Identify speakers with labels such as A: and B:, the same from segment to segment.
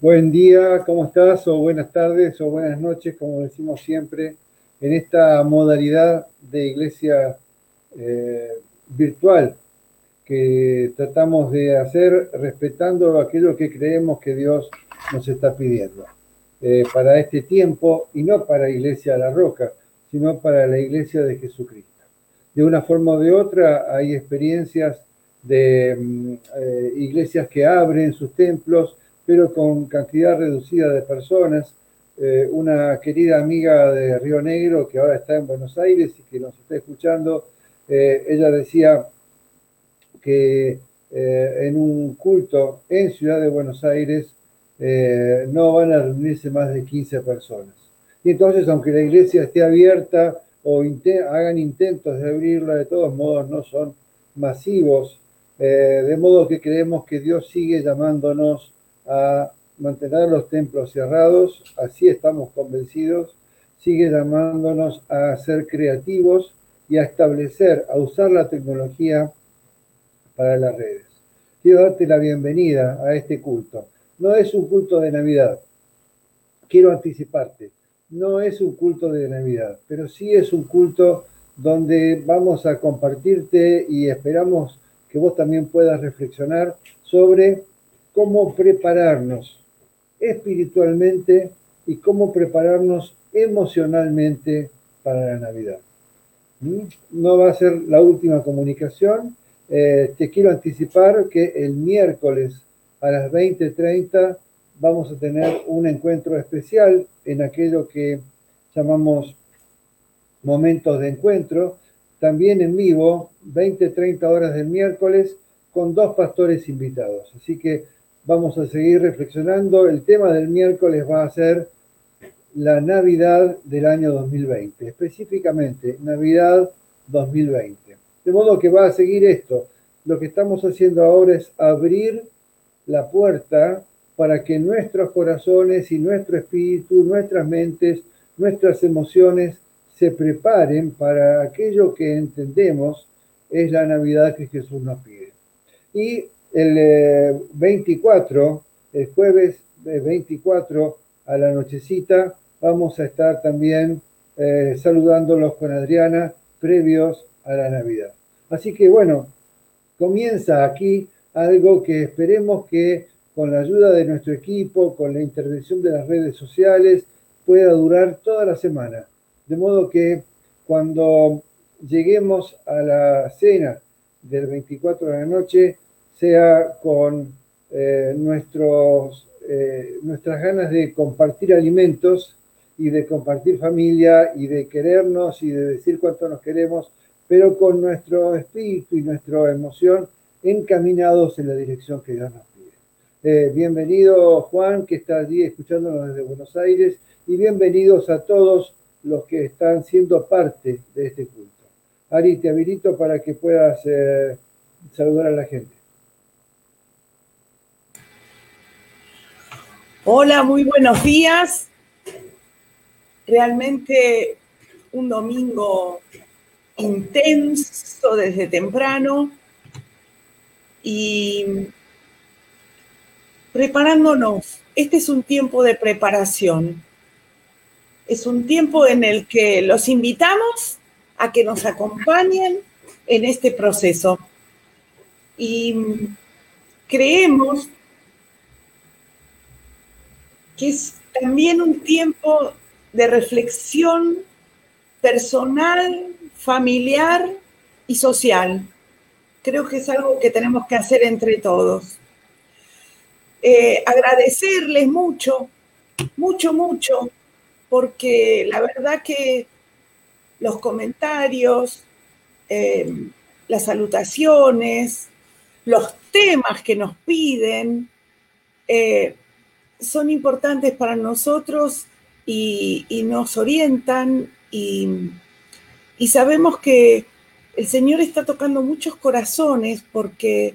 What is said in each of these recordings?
A: Buen día, ¿cómo estás? O buenas tardes o buenas noches, como decimos siempre, en esta modalidad de iglesia eh, virtual que tratamos de hacer respetando aquello que creemos que Dios nos está pidiendo eh, para este tiempo y no para Iglesia a la Roca, sino para la Iglesia de Jesucristo. De una forma o de otra hay experiencias de mm, eh, iglesias que abren sus templos, pero con cantidad reducida de personas. Eh, una querida amiga de Río Negro que ahora está en Buenos Aires y que nos está escuchando, ella decía, que eh, en un culto en Ciudad de Buenos Aires eh, no van a reunirse más de 15 personas. Y entonces, aunque la iglesia esté abierta o hagan intentos de abrirla, de todos modos no son masivos, eh, de modo que creemos que Dios sigue llamándonos a mantener los templos cerrados, así estamos convencidos, sigue llamándonos a ser creativos y a establecer, a usar la tecnología para las redes. Quiero darte la bienvenida a este culto. No es un culto de Navidad. Quiero anticiparte. No es un culto de Navidad, pero sí es un culto donde vamos a compartirte y esperamos que vos también puedas reflexionar sobre cómo prepararnos espiritualmente y cómo prepararnos emocionalmente para la Navidad. ¿Mm? No va a ser la última comunicación, eh, te quiero anticipar que el miércoles a las 20.30 vamos a tener un encuentro especial en aquello que llamamos momentos de encuentro, también en vivo, 20-30 horas del miércoles, con dos pastores invitados. Así que vamos a seguir reflexionando. El tema del miércoles va a ser la Navidad del año 2020, específicamente Navidad 2020. De modo que va a seguir esto. Lo que estamos haciendo ahora es abrir la puerta para que nuestros corazones y nuestro espíritu, nuestras mentes, nuestras emociones se preparen para aquello que entendemos es la Navidad que Jesús nos pide. Y el 24, eh, el jueves 24 a la nochecita, vamos a estar también eh, saludándolos con Adriana previos a la Navidad. Así que bueno, comienza aquí algo que esperemos que con la ayuda de nuestro equipo, con la intervención de las redes sociales, pueda durar toda la semana. De modo que cuando lleguemos a la cena del 24 de la noche, sea con eh, nuestros, eh, nuestras ganas de compartir alimentos y de compartir familia y de querernos y de decir cuánto nos queremos, pero con nuestro espíritu y nuestra emoción encaminados en la dirección que Dios nos pide. Eh, bienvenido Juan, que está allí escuchándonos desde Buenos Aires, y bienvenidos a todos los que están siendo parte de este culto. Ari, te habilito para que puedas saludar a la gente.
B: Hola, muy buenos días. Realmente un domingo intenso desde temprano y preparándonos. Este es un tiempo de preparación. Es un tiempo en el que los invitamos a que nos acompañen en este proceso. Y creemos que es también un tiempo de reflexión personal, familiar y social. Creo que es algo que tenemos que hacer entre todos. Eh, agradecerles mucho, mucho, mucho, porque la verdad que los comentarios, eh, las salutaciones, los temas que nos piden, eh, son importantes para nosotros y, nos orientan y y sabemos que el Señor está tocando muchos corazones porque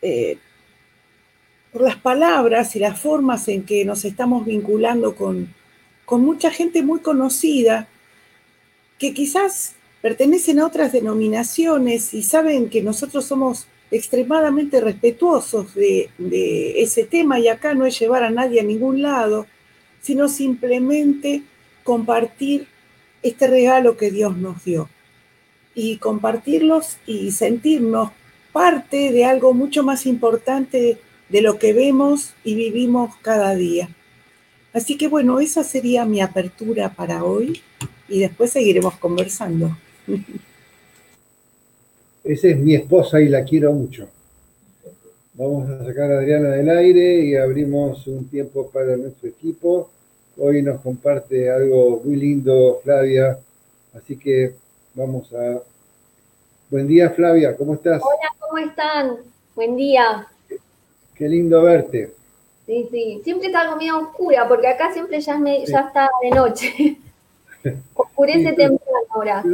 B: eh, por las palabras y las formas en que nos estamos vinculando con, con mucha gente muy conocida que quizás pertenecen a otras denominaciones y saben que nosotros somos extremadamente respetuosos de, ese tema y acá no es llevar a nadie a ningún lado, sino simplemente compartir este regalo que Dios nos dio y compartirlos y sentirnos parte de algo mucho más importante de lo que vemos y vivimos cada día. Así que bueno, esa sería mi apertura para hoy y después seguiremos conversando.
A: Esa es mi esposa y la quiero mucho. Vamos a sacar a Adriana del aire y abrimos un tiempo para nuestro equipo. Hoy nos comparte algo muy lindo Flavia, así que vamos a... Buen día Flavia, ¿cómo estás?
C: Hola, ¿cómo están? Buen día.
A: Qué lindo verte.
C: Sí, sí. Siempre está algo medio oscura, porque acá siempre ya, ya está de noche. Oscurece temprano ahora.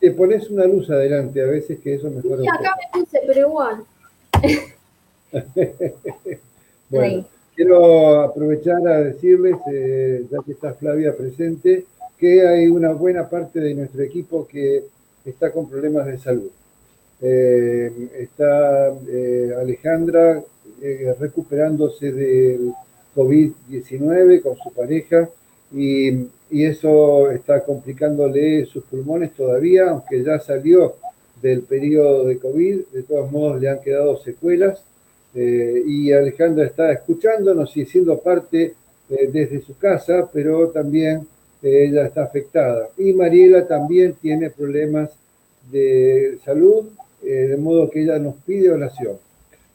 A: Te pones una luz adelante, a veces que eso mejora.
C: Sí, acá me puse, pero igual.
A: bueno, quiero aprovechar a decirles, eh, ya que está Flavia presente, que hay una buena parte de nuestro equipo que está con problemas de salud. Eh, está eh, Alejandra recuperándose del COVID-19 con su pareja y, eso está complicándole sus pulmones todavía, aunque ya salió del periodo de COVID, de todos modos le han quedado secuelas eh, y Alejandra está escuchándonos y siendo parte eh, desde su casa, pero también eh, ella está afectada. Y Mariela también tiene problemas de salud, de modo que ella nos pide oración.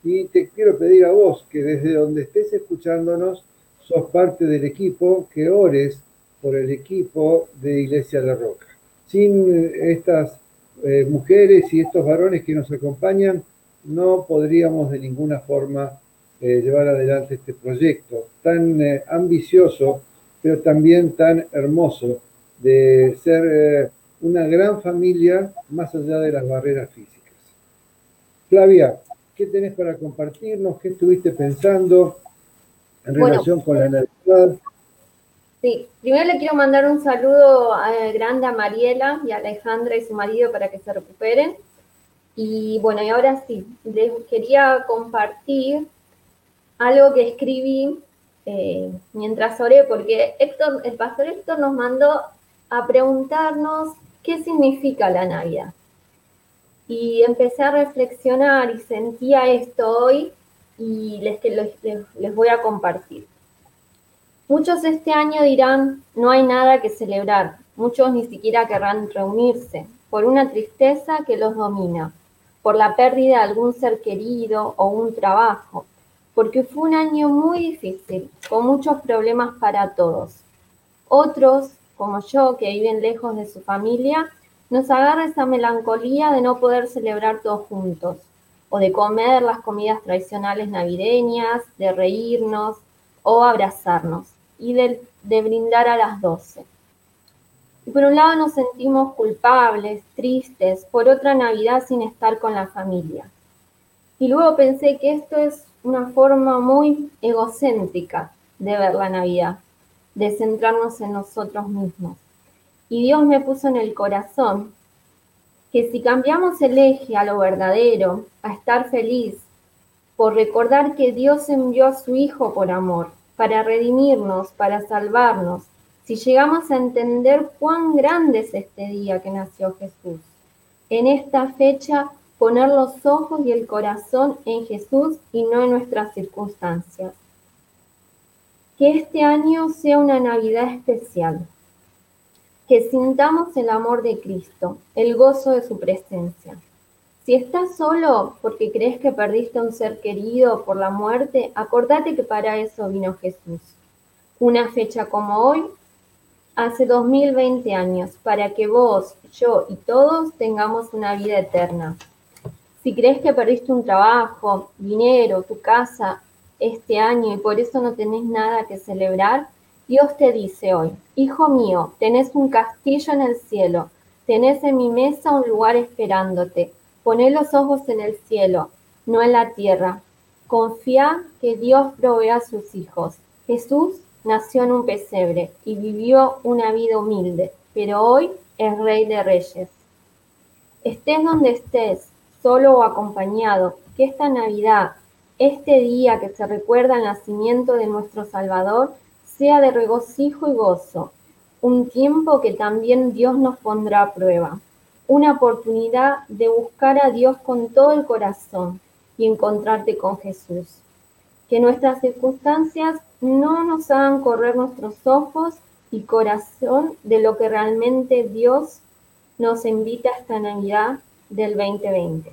A: Y te quiero pedir a vos que desde donde estés escuchándonos, sos parte del equipo, que ores por el equipo de Iglesia La Roca. Sin estas eh, mujeres y estos varones que nos acompañan, no podríamos de ninguna forma eh, llevar adelante este proyecto tan eh, ambicioso, pero también tan hermoso de ser una gran familia más allá de las barreras físicas. Flavia, ¿qué tenés para compartirnos? ¿Qué estuviste pensando? en relación con la Navidad.
C: Sí, primero le quiero mandar un saludo grande a Mariela y a Alejandra y su marido para que se recuperen. Y bueno, y ahora sí, les quería compartir algo que escribí eh, mientras oré, porque Héctor, el pastor Héctor nos mandó a preguntarnos qué significa la Navidad. Y empecé a reflexionar y sentía esto hoy y les, les, voy a compartir. Muchos este año dirán, no hay nada que celebrar. Muchos ni siquiera querrán reunirse por una tristeza que los domina, por la pérdida de algún ser querido o un trabajo, porque fue un año muy difícil, con muchos problemas para todos. Otros, como yo, que viven lejos de su familia, nos agarra esa melancolía de no poder celebrar todos juntos o de comer las comidas tradicionales navideñas, de reírnos o abrazarnos y de, brindar a las doce. Y por un lado nos sentimos culpables, tristes por otra Navidad sin estar con la familia. Y luego pensé que esto es una forma muy egocéntrica de ver la Navidad, de centrarnos en nosotros mismos. Y Dios me puso en el corazón que si cambiamos el eje a lo verdadero, a estar feliz, por recordar que Dios envió a su Hijo por amor, para redimirnos, para salvarnos, si llegamos a entender cuán grande es este día que nació Jesús. En esta fecha, poner los ojos y el corazón en Jesús y no en nuestras circunstancias. Que este año sea una Navidad especial, que sintamos el amor de Cristo, el gozo de su presencia. Si estás solo porque crees que perdiste a un ser querido por la muerte, acordate que para eso vino Jesús. Una fecha como hoy, hace 2020 años, para que vos, yo y todos tengamos una vida eterna. Si crees que perdiste un trabajo, dinero, tu casa este año y por eso no tenés nada que celebrar, Dios te dice hoy, Hijo mío, tenés un castillo en el cielo, tenés en mi mesa un lugar esperándote. Poné los ojos en el cielo, no en la tierra. Confía que Dios provee a sus hijos. Jesús nació en un pesebre y vivió una vida humilde, pero hoy es Rey de Reyes. Estés donde estés, solo o acompañado, que esta Navidad, este día que se recuerda el nacimiento de nuestro Salvador, sea de regocijo y gozo, un tiempo que también Dios nos pondrá a prueba, una oportunidad de buscar a Dios con todo el corazón y encontrarte con Jesús. Que nuestras circunstancias no nos hagan correr nuestros ojos y corazón de lo que realmente Dios nos invita a esta Navidad del 2020.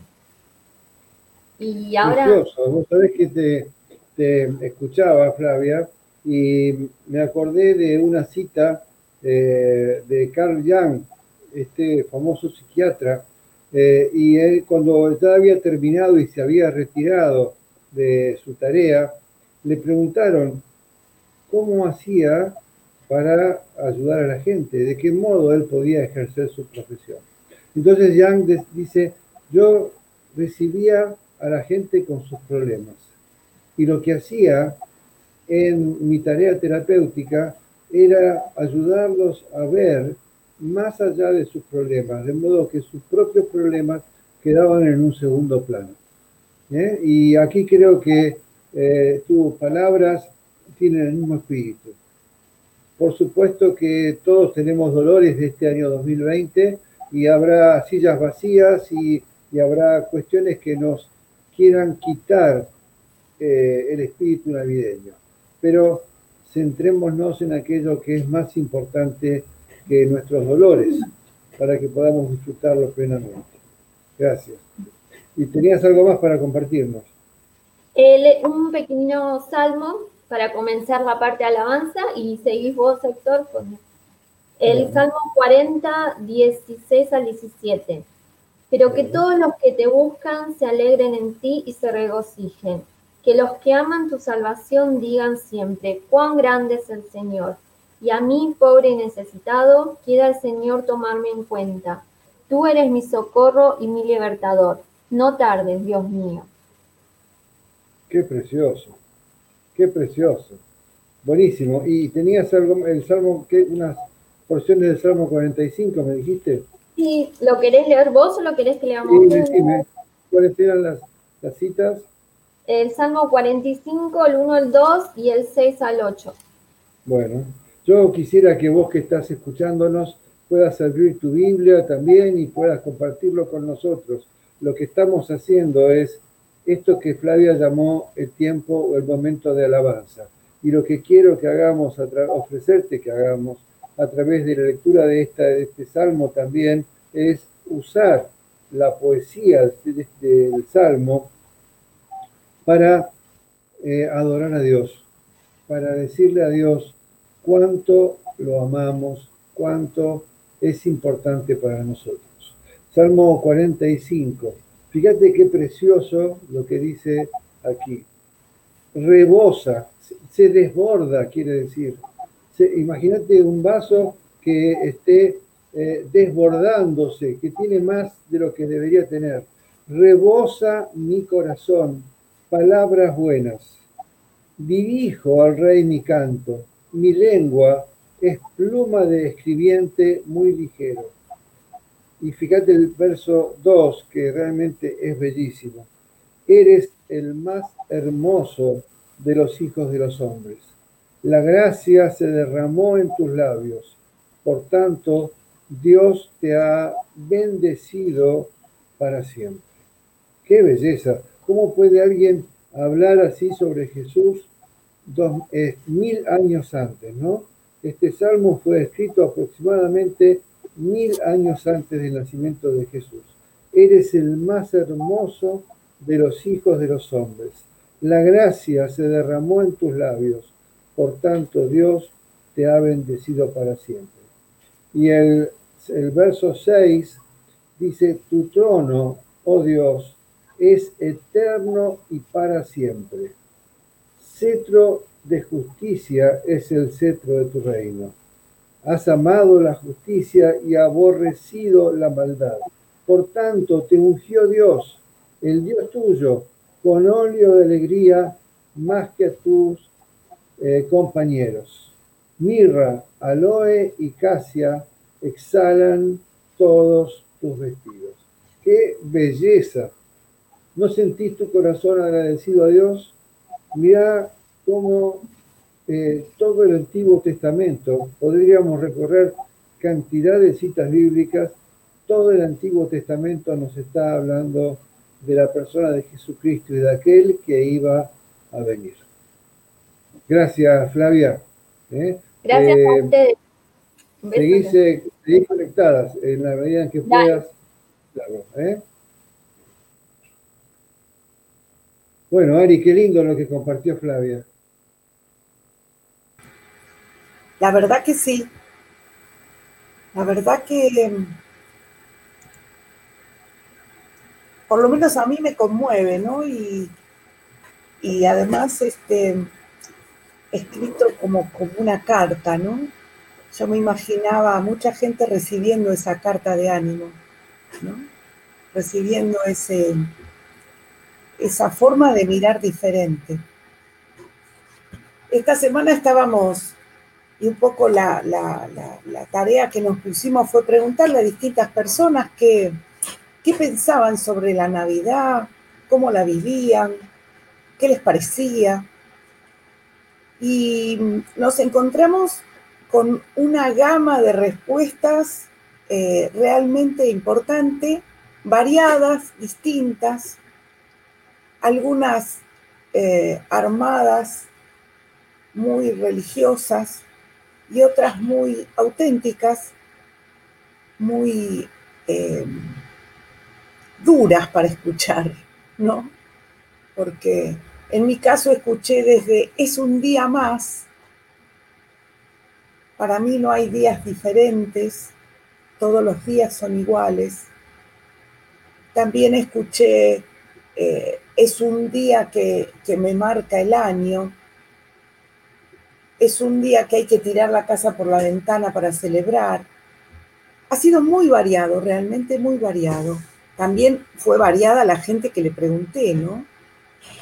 A: Y ahora... Vos sabés que te, te escuchaba, Flavia, y me acordé de una cita eh, de Carl Jung, este famoso psiquiatra, eh, y él cuando ya había terminado y se había retirado de su tarea, le preguntaron cómo hacía para ayudar a la gente, de qué modo él podía ejercer su profesión. Entonces Jung dice, yo recibía a la gente con sus problemas y lo que hacía en mi tarea terapéutica era ayudarlos a ver más allá de sus problemas, de modo que sus propios problemas quedaban en un segundo plano. ¿eh? Y aquí creo que eh, tus palabras tienen el mismo espíritu. Por supuesto que todos tenemos dolores de este año 2020 y habrá sillas vacías y, habrá cuestiones que nos quieran quitar eh, el espíritu navideño. Pero centrémonos en aquello que es más importante que nuestros dolores, para que podamos disfrutarlo plenamente. Gracias. ¿Y tenías algo más para compartirnos?
C: un pequeño salmo para comenzar la parte de alabanza y seguís vos, Héctor, con el Salmo 40, 16 al 17. Pero que todos los que te buscan se alegren en ti y se regocijen que los que aman tu salvación digan siempre, cuán grande es el Señor. Y a mí, pobre y necesitado, quiera el Señor tomarme en cuenta. Tú eres mi socorro y mi libertador. No tardes, Dios mío.
A: Qué precioso, qué precioso. Buenísimo. ¿Y tenías algo, el Salmo, qué, unas porciones del Salmo 45, me dijiste?
C: Sí, ¿lo querés leer vos o lo querés que leamos?
A: Sí, ¿Cuáles eran las, las citas?
C: el Salmo 45, el 1 al 2 y el 6 al 8.
A: Bueno, yo quisiera que vos que estás escuchándonos puedas abrir tu Biblia también y puedas compartirlo con nosotros. Lo que estamos haciendo es esto que Flavia llamó el tiempo o el momento de alabanza. Y lo que quiero que hagamos, ofrecerte que hagamos a través de la lectura de, esta, de este salmo también, es usar la poesía del salmo para eh, adorar a Dios, para decirle a Dios cuánto lo amamos, cuánto es importante para nosotros. Salmo 45. Fíjate qué precioso lo que dice aquí. Rebosa, se desborda, quiere decir. Imagínate un vaso que esté eh, desbordándose, que tiene más de lo que debería tener. Rebosa mi corazón palabras buenas. Dirijo al rey mi canto, mi lengua es pluma de escribiente muy ligero. Y fíjate el verso 2, que realmente es bellísimo. Eres el más hermoso de los hijos de los hombres. La gracia se derramó en tus labios. Por tanto, Dios te ha bendecido para siempre. ¡Qué belleza! ¿Cómo puede alguien hablar así sobre Jesús dos, mil años antes, ¿no? Este salmo fue escrito aproximadamente mil años antes del nacimiento de Jesús. Eres el más hermoso de los hijos de los hombres. La gracia se derramó en tus labios, por tanto Dios te ha bendecido para siempre. Y el, el verso 6 dice, tu trono, oh Dios, es eterno y para siempre. Cetro de justicia es el cetro de tu reino. Has amado la justicia y aborrecido la maldad. Por tanto, te ungió Dios, el Dios tuyo, con óleo de alegría más que a tus eh, compañeros. Mirra, aloe y casia exhalan todos tus vestidos. ¡Qué belleza! ¿No sentís tu corazón agradecido a Dios? Mira cómo eh, todo el Antiguo Testamento, podríamos recorrer cantidad de citas bíblicas, todo el Antiguo Testamento nos está hablando de la persona de Jesucristo y de aquel que iba a venir. Gracias, Flavia.
C: ¿eh? Gracias a eh, ustedes.
A: Seguís, conectadas en la medida en que puedas. ¿eh? Bueno, Ari, qué lindo lo que compartió Flavia.
B: La verdad que sí. La verdad que por lo menos a mí me conmueve, ¿no? Y, y además, este, escrito como, como una carta, ¿no? Yo me imaginaba a mucha gente recibiendo esa carta de ánimo, ¿no? Recibiendo ese, esa forma de mirar diferente. Esta semana estábamos, y un poco la, la tarea que nos pusimos fue preguntarle a distintas personas qué, qué pensaban sobre la Navidad, cómo la vivían, qué les parecía y nos encontramos con una gama de respuestas eh, realmente importante, variadas, distintas, algunas eh, armadas, muy religiosas y otras muy auténticas, muy eh, duras para escuchar, ¿no? Porque en mi caso escuché desde es un día más. Para mí no hay días diferentes, todos los días son iguales. También escuché eh, es un día que, que me marca el año. Es un día que hay que tirar la casa por la ventana para celebrar. Ha sido muy variado, realmente muy variado. También fue variada la gente que le pregunté, ¿no?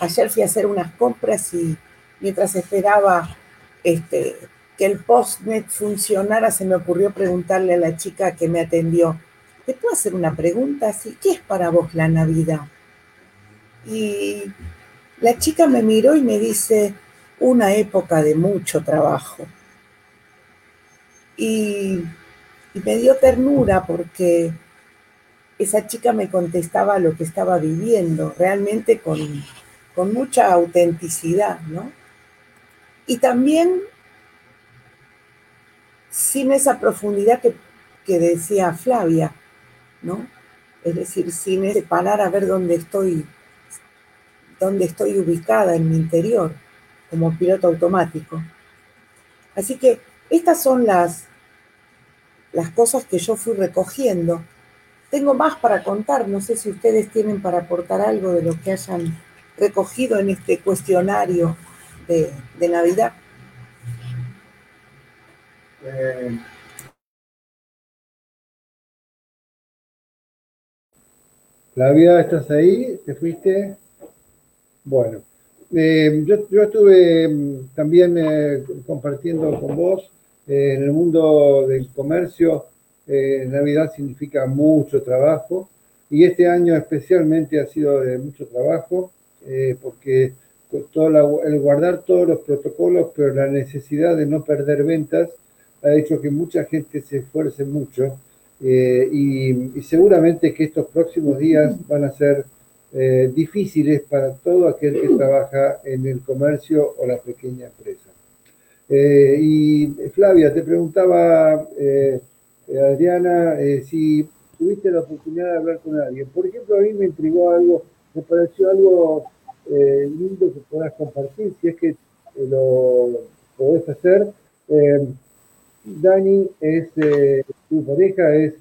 B: Ayer fui a hacer unas compras y mientras esperaba este, que el postnet funcionara, se me ocurrió preguntarle a la chica que me atendió, ¿te puedo hacer una pregunta así? ¿Qué es para vos la Navidad? Y la chica me miró y me dice, una época de mucho trabajo. Y, me dio ternura porque esa chica me contestaba lo que estaba viviendo, realmente con, con mucha autenticidad, ¿no? Y también sin esa profundidad que, decía Flavia, ¿no? Es decir, sin ese parar a ver dónde estoy, dónde estoy ubicada en mi interior, como piloto automático. Así que estas son las, las cosas que yo fui recogiendo. Tengo más para contar, no sé si ustedes tienen para aportar algo de lo que hayan recogido en este cuestionario de, Navidad. Eh,
A: Flavia, ¿estás ahí? ¿Te fuiste? Bueno, eh, yo, estuve mm, también eh, compartiendo con vos en el mundo del comercio. Navidad significa mucho trabajo y este año especialmente ha sido de mucho trabajo. Eh, porque todo el guardar todos los protocolos, pero la necesidad de no perder ventas ha hecho que mucha gente se esfuerce mucho eh, y, seguramente que estos próximos días van a ser eh, difíciles para todo aquel que trabaja en el comercio o la pequeña empresa. y Flavia, te preguntaba, Adriana, si tuviste la oportunidad de hablar con alguien. Por ejemplo, a mí me intrigó algo me pareció algo eh, lindo que puedas compartir, si es que eh, lo podés hacer. Eh, Dani es, tu pareja es,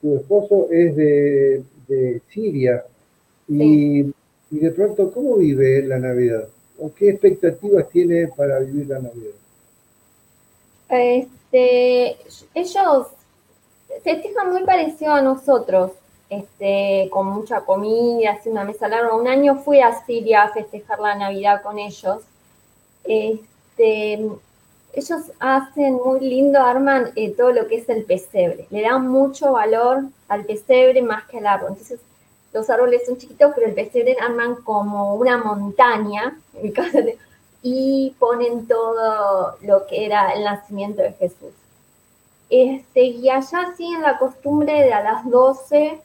A: tu esposo es de, Siria. Y, de pronto, ¿cómo vive la Navidad? ¿O qué expectativas tiene para vivir la Navidad?
C: Este, ellos se fijan muy parecido a nosotros este, con mucha comida, haciendo una mesa larga. Un año fui a Siria a festejar la Navidad con ellos. Este, ellos hacen muy lindo, arman eh, todo lo que es el pesebre. Le dan mucho valor al pesebre más que al árbol. Entonces, los árboles son chiquitos, pero el pesebre arman como una montaña, en mi casa, y ponen todo lo que era el nacimiento de Jesús. Este, y allá siguen la costumbre de a las 12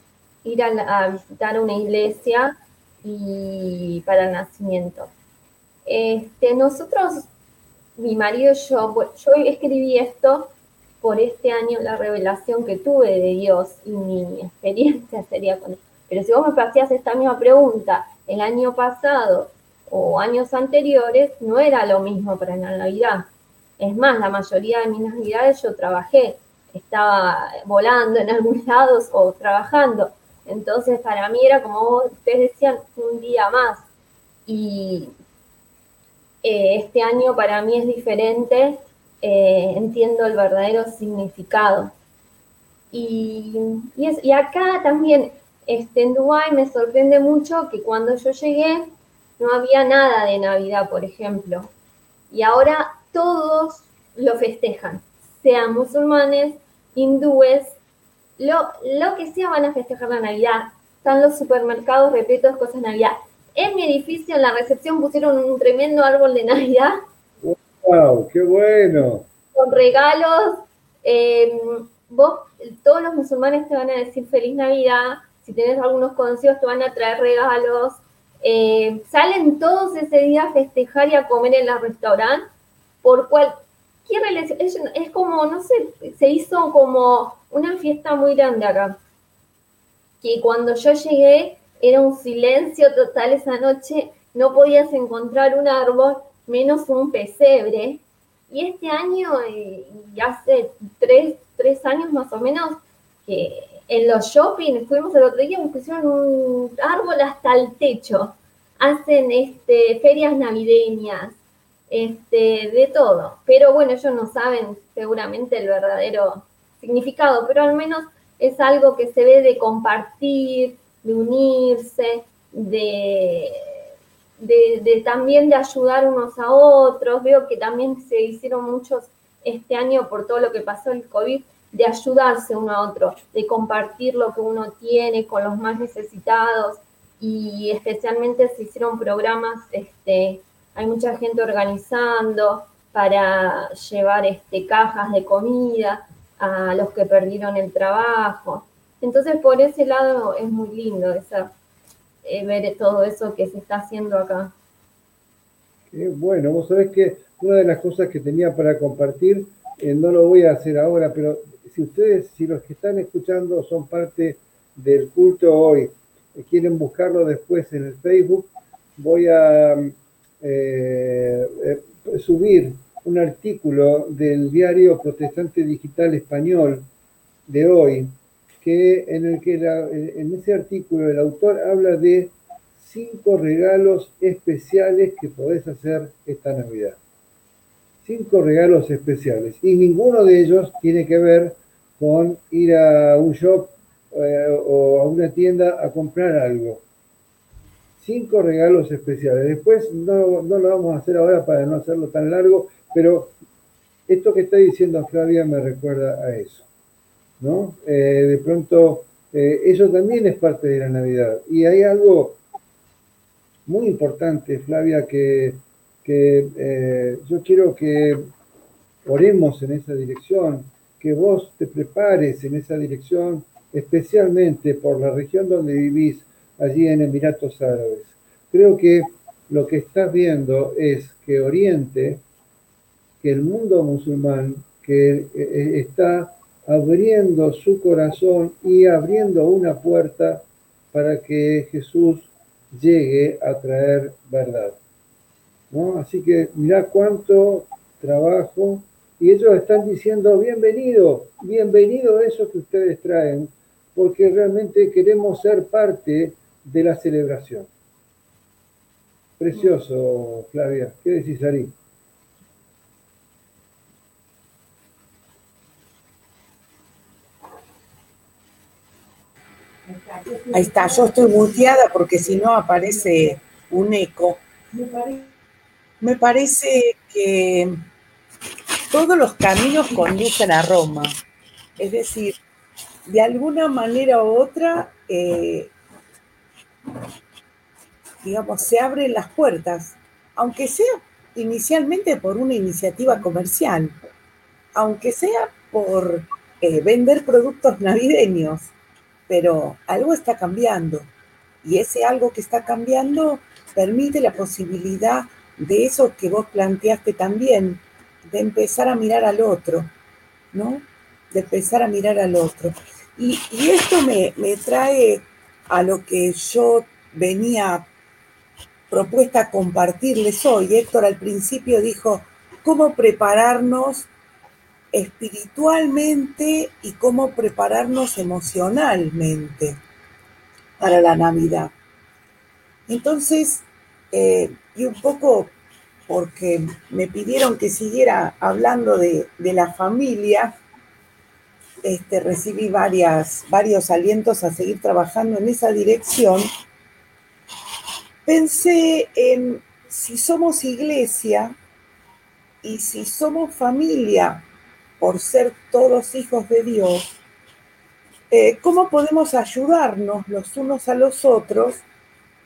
C: ir a, visitar una iglesia y para el nacimiento. Este, nosotros, mi marido y yo, yo escribí esto por este año, la revelación que tuve de Dios y mi experiencia sería con él. Pero si vos me hacías esta misma pregunta el año pasado o años anteriores, no era lo mismo para la Navidad. Es más, la mayoría de mis navidades yo trabajé, estaba volando en algunos lados o trabajando. Entonces, para mí era como ustedes decían, un día más. Y eh, este año para mí es diferente, eh, entiendo el verdadero significado. Y, y, acá también, este, en Dubái, me sorprende mucho que cuando yo llegué no había nada de Navidad, por ejemplo. Y ahora todos lo festejan, sean musulmanes, hindúes, lo, lo que sea van a festejar la Navidad. Están los supermercados repletos de cosas de Navidad. En mi edificio, en la recepción, pusieron un tremendo árbol de Navidad.
A: ¡Wow! ¡Qué bueno!
C: Con regalos. Em, vos, todos los musulmanes te van a decir feliz Navidad. Si tenés algunos conocidos, te van a traer regalos. Em, salen todos ese día a festejar y a comer en el restaurante por cual es, es como, no sé, se hizo como una fiesta muy grande acá. Que cuando yo llegué era un silencio total esa noche, no podías encontrar un árbol, menos un pesebre. Y este año, y hace tres, tres años más o menos, que en los shopping, fuimos el otro día, me pusieron un árbol hasta el techo. Hacen este, ferias navideñas, este, de todo. Pero bueno, ellos no saben seguramente el verdadero significado, pero al menos es algo que se ve de compartir, de unirse, de, de, también de ayudar unos a otros. Veo que también se hicieron muchos este año por todo lo que pasó el COVID, de ayudarse uno a otro, de compartir lo que uno tiene con los más necesitados y especialmente se hicieron programas este, hay mucha gente organizando para llevar este, cajas de comida a los que perdieron el trabajo. Entonces, por ese lado es muy lindo esa, eh, ver todo eso que se está haciendo acá.
A: bueno, vos sabés que una de las cosas que tenía para compartir, eh, no lo voy a hacer ahora, pero si ustedes, si los que están escuchando son parte del culto hoy, eh, quieren buscarlo después en el Facebook, voy a eh, eh, subir un artículo del diario Protestante Digital Español de hoy, que en el que en ese artículo el autor habla de cinco regalos especiales que podés hacer esta Navidad. Cinco regalos especiales. Y ninguno de ellos tiene que ver con ir a un shop eh, o a una tienda a comprar algo cinco regalos especiales. Después no, lo vamos a hacer ahora para no hacerlo tan largo, pero esto que está diciendo Flavia me recuerda a eso. ¿no? Eh, de pronto, eh, eso también es parte de la Navidad. Y hay algo muy importante, Flavia, que, eh, yo quiero que oremos en esa dirección, que vos te prepares en esa dirección, especialmente por la región donde vivís, allí en Emiratos Árabes. Creo que lo que estás viendo es que Oriente, que el mundo musulmán, que eh, eh, está abriendo su corazón y abriendo una puerta para que Jesús llegue a traer verdad. ¿no? Así que mira cuánto trabajo y ellos están diciendo bienvenido, bienvenido a eso que ustedes traen, porque realmente queremos ser parte de la celebración. Precioso, Flavia. ¿Qué decís, Ari?
B: Ahí está, yo estoy muteada porque si no aparece un eco. Me parece que todos los caminos conducen a Roma. Es decir, de alguna manera u otra, eh, digamos, se abren las puertas, aunque sea inicialmente por una iniciativa comercial, aunque sea por eh, vender productos navideños, pero algo está cambiando y ese algo que está cambiando permite la posibilidad de eso que vos planteaste también, de empezar a mirar al otro, ¿no? De empezar a mirar al otro. Y, esto me, me, trae a lo que yo venía propuesta a compartirles hoy. Héctor al principio dijo, ¿cómo prepararnos espiritualmente y cómo prepararnos emocionalmente para la Navidad? Entonces, eh, y un poco porque me pidieron que siguiera hablando de, la familia, este, recibí varios alientos a seguir trabajando en esa dirección. Pensé en si somos iglesia y si somos familia por ser todos hijos de Dios, eh, ¿cómo podemos ayudarnos los unos a los otros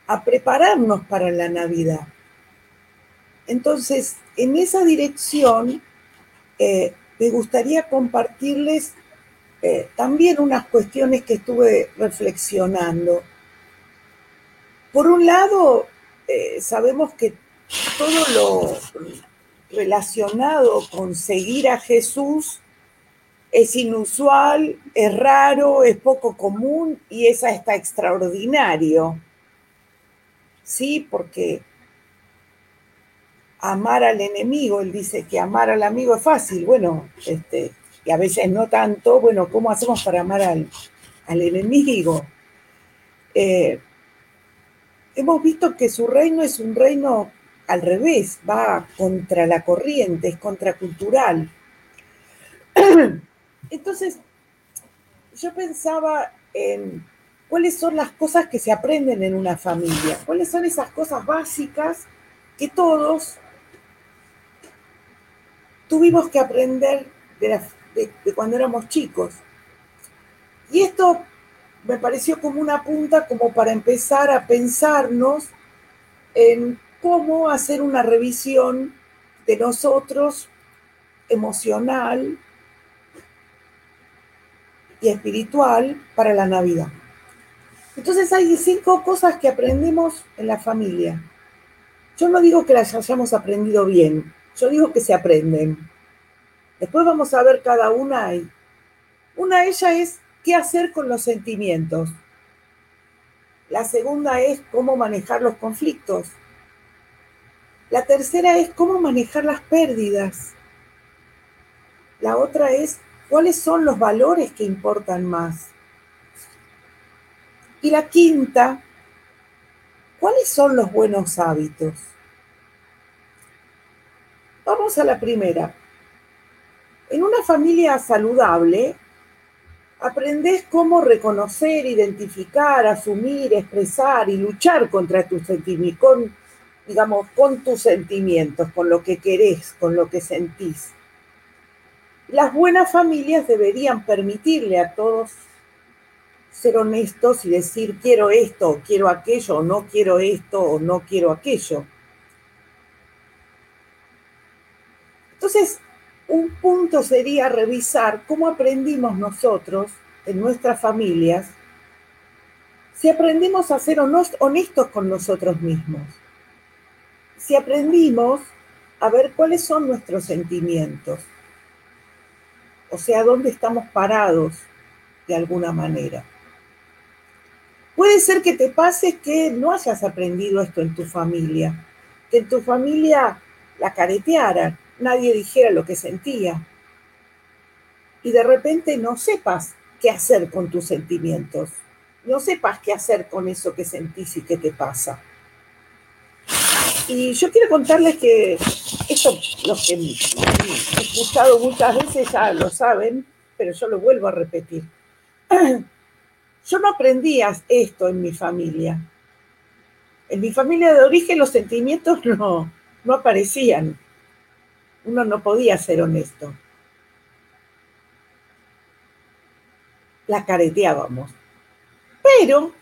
B: a prepararnos para la Navidad? Entonces, en esa dirección, eh, me gustaría compartirles eh, también unas cuestiones que estuve reflexionando. Por un lado, eh, sabemos que todo lo relacionado con seguir a Jesús es inusual, es raro, es poco común y es hasta extraordinario. Sí, porque amar al enemigo, él dice que amar al amigo es fácil, bueno, este, y a veces no tanto, bueno, ¿cómo hacemos para amar al, enemigo? Eh, hemos visto que su reino es un reino al revés, va contra la corriente, es contracultural. Entonces, yo pensaba en cuáles son las cosas que se aprenden en una familia, cuáles son esas cosas básicas que todos tuvimos que aprender de, cuando éramos chicos. Y esto me pareció como una punta como para empezar a pensarnos en cómo hacer una revisión de nosotros emocional y espiritual para la Navidad. Entonces hay cinco cosas que aprendemos en la familia. Yo no digo que las hayamos aprendido bien, yo digo que se aprenden. Después vamos a ver cada una. Una de ellas es qué hacer con los sentimientos. La segunda es cómo manejar los conflictos. La tercera es cómo manejar las pérdidas. La otra es cuáles son los valores que importan más. Y la quinta, ¿cuáles son los buenos hábitos? Vamos a la primera. En una familia saludable, aprendes cómo reconocer, identificar, asumir, expresar y luchar contra tus sentimientos, con, digamos, con tus sentimientos, con lo que querés, con lo que sentís. Las buenas familias deberían permitirle a todos ser honestos y decir quiero esto, quiero aquello, no quiero esto, o no quiero aquello. Entonces, un punto sería revisar cómo aprendimos nosotros en nuestras familias, si aprendimos a ser honestos con nosotros mismos, si aprendimos a ver cuáles son nuestros sentimientos, o sea, dónde estamos parados de alguna manera. Puede ser que te pase que no hayas aprendido esto en tu familia, que en tu familia la caretearan, nadie dijera lo que sentía. Y de repente no sepas qué hacer con tus sentimientos. No sepas qué hacer con eso que sentís y qué te pasa. Y yo quiero contarles que esto, los que he escuchado muchas veces ya lo saben, pero yo lo vuelvo a repetir. Yo no aprendía esto en mi familia. En mi familia de origen los sentimientos no, no aparecían uno no podía ser honesto. La careteábamos. Pero,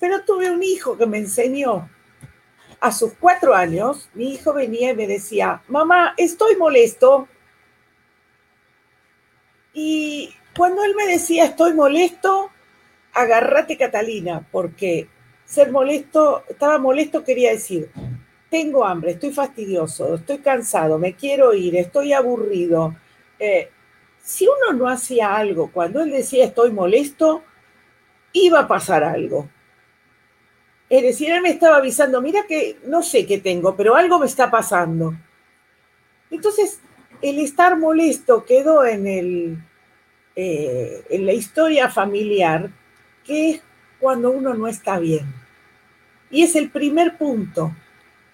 B: Pero tuve un hijo que me enseñó. A sus cuatro años, mi hijo venía y me decía, mamá, estoy molesto. Y cuando él me decía, estoy molesto, agárrate Catalina, porque ser molesto, estaba molesto quería decir, tengo hambre, estoy fastidioso, estoy cansado, me quiero ir, estoy aburrido. Eh, si uno no hacía algo cuando él decía estoy molesto, iba a pasar algo. Es decir, él me estaba avisando, mira que no sé qué tengo, pero algo me está pasando. Entonces, el estar molesto quedó en, el, eh, en la historia familiar, que es cuando uno no está bien. Y es el primer punto.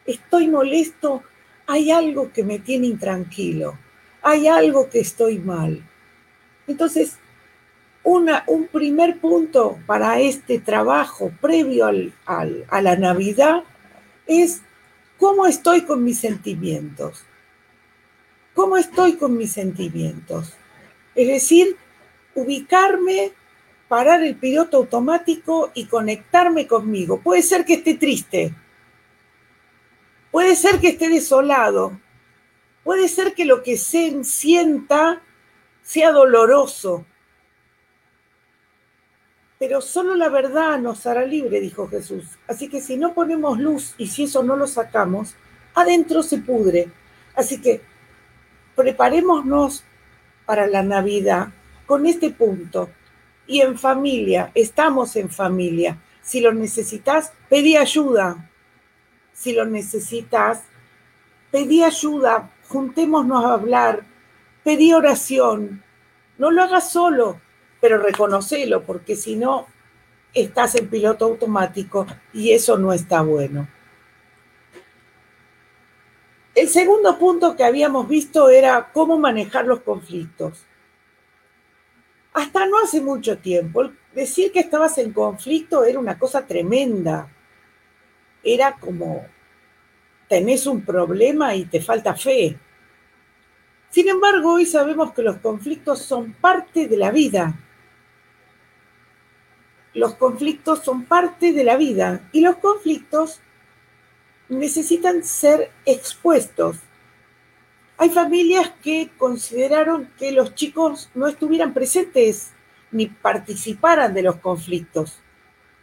B: Estoy molesto, hay algo que me tiene intranquilo, hay algo que estoy mal. Entonces, un primer punto para este trabajo previo a la Navidad es cómo estoy con mis sentimientos. ¿Cómo estoy con mis sentimientos? Es decir, ubicarme, parar el piloto automático y conectarme conmigo. Puede ser que esté triste, puede ser que esté desolado, puede ser que lo que se sienta sea doloroso, pero solo la verdad nos hará libre, dijo Jesús. Así que si no ponemos luz y si eso no lo sacamos, adentro se pudre. Así que preparémonos para la Navidad con este punto. Y en familia, estamos en familia. Si lo necesitas, pedí ayuda. Si lo necesitas, pedí ayuda. Juntémonos a hablar. Pedí oración. No lo hagas solo pero reconocelo, porque si no, estás en piloto automático y eso no está bueno. El segundo punto que habíamos visto era cómo manejar los conflictos. Hasta no hace mucho tiempo, decir que estabas en conflicto era una cosa tremenda. Era como tenés un problema y te falta fe. Sin embargo, hoy sabemos que los conflictos son parte de la vida los conflictos son parte de la vida y los conflictos necesitan ser expuestos. Hay familias que consideraron que los chicos no estuvieran presentes ni participaran de los conflictos.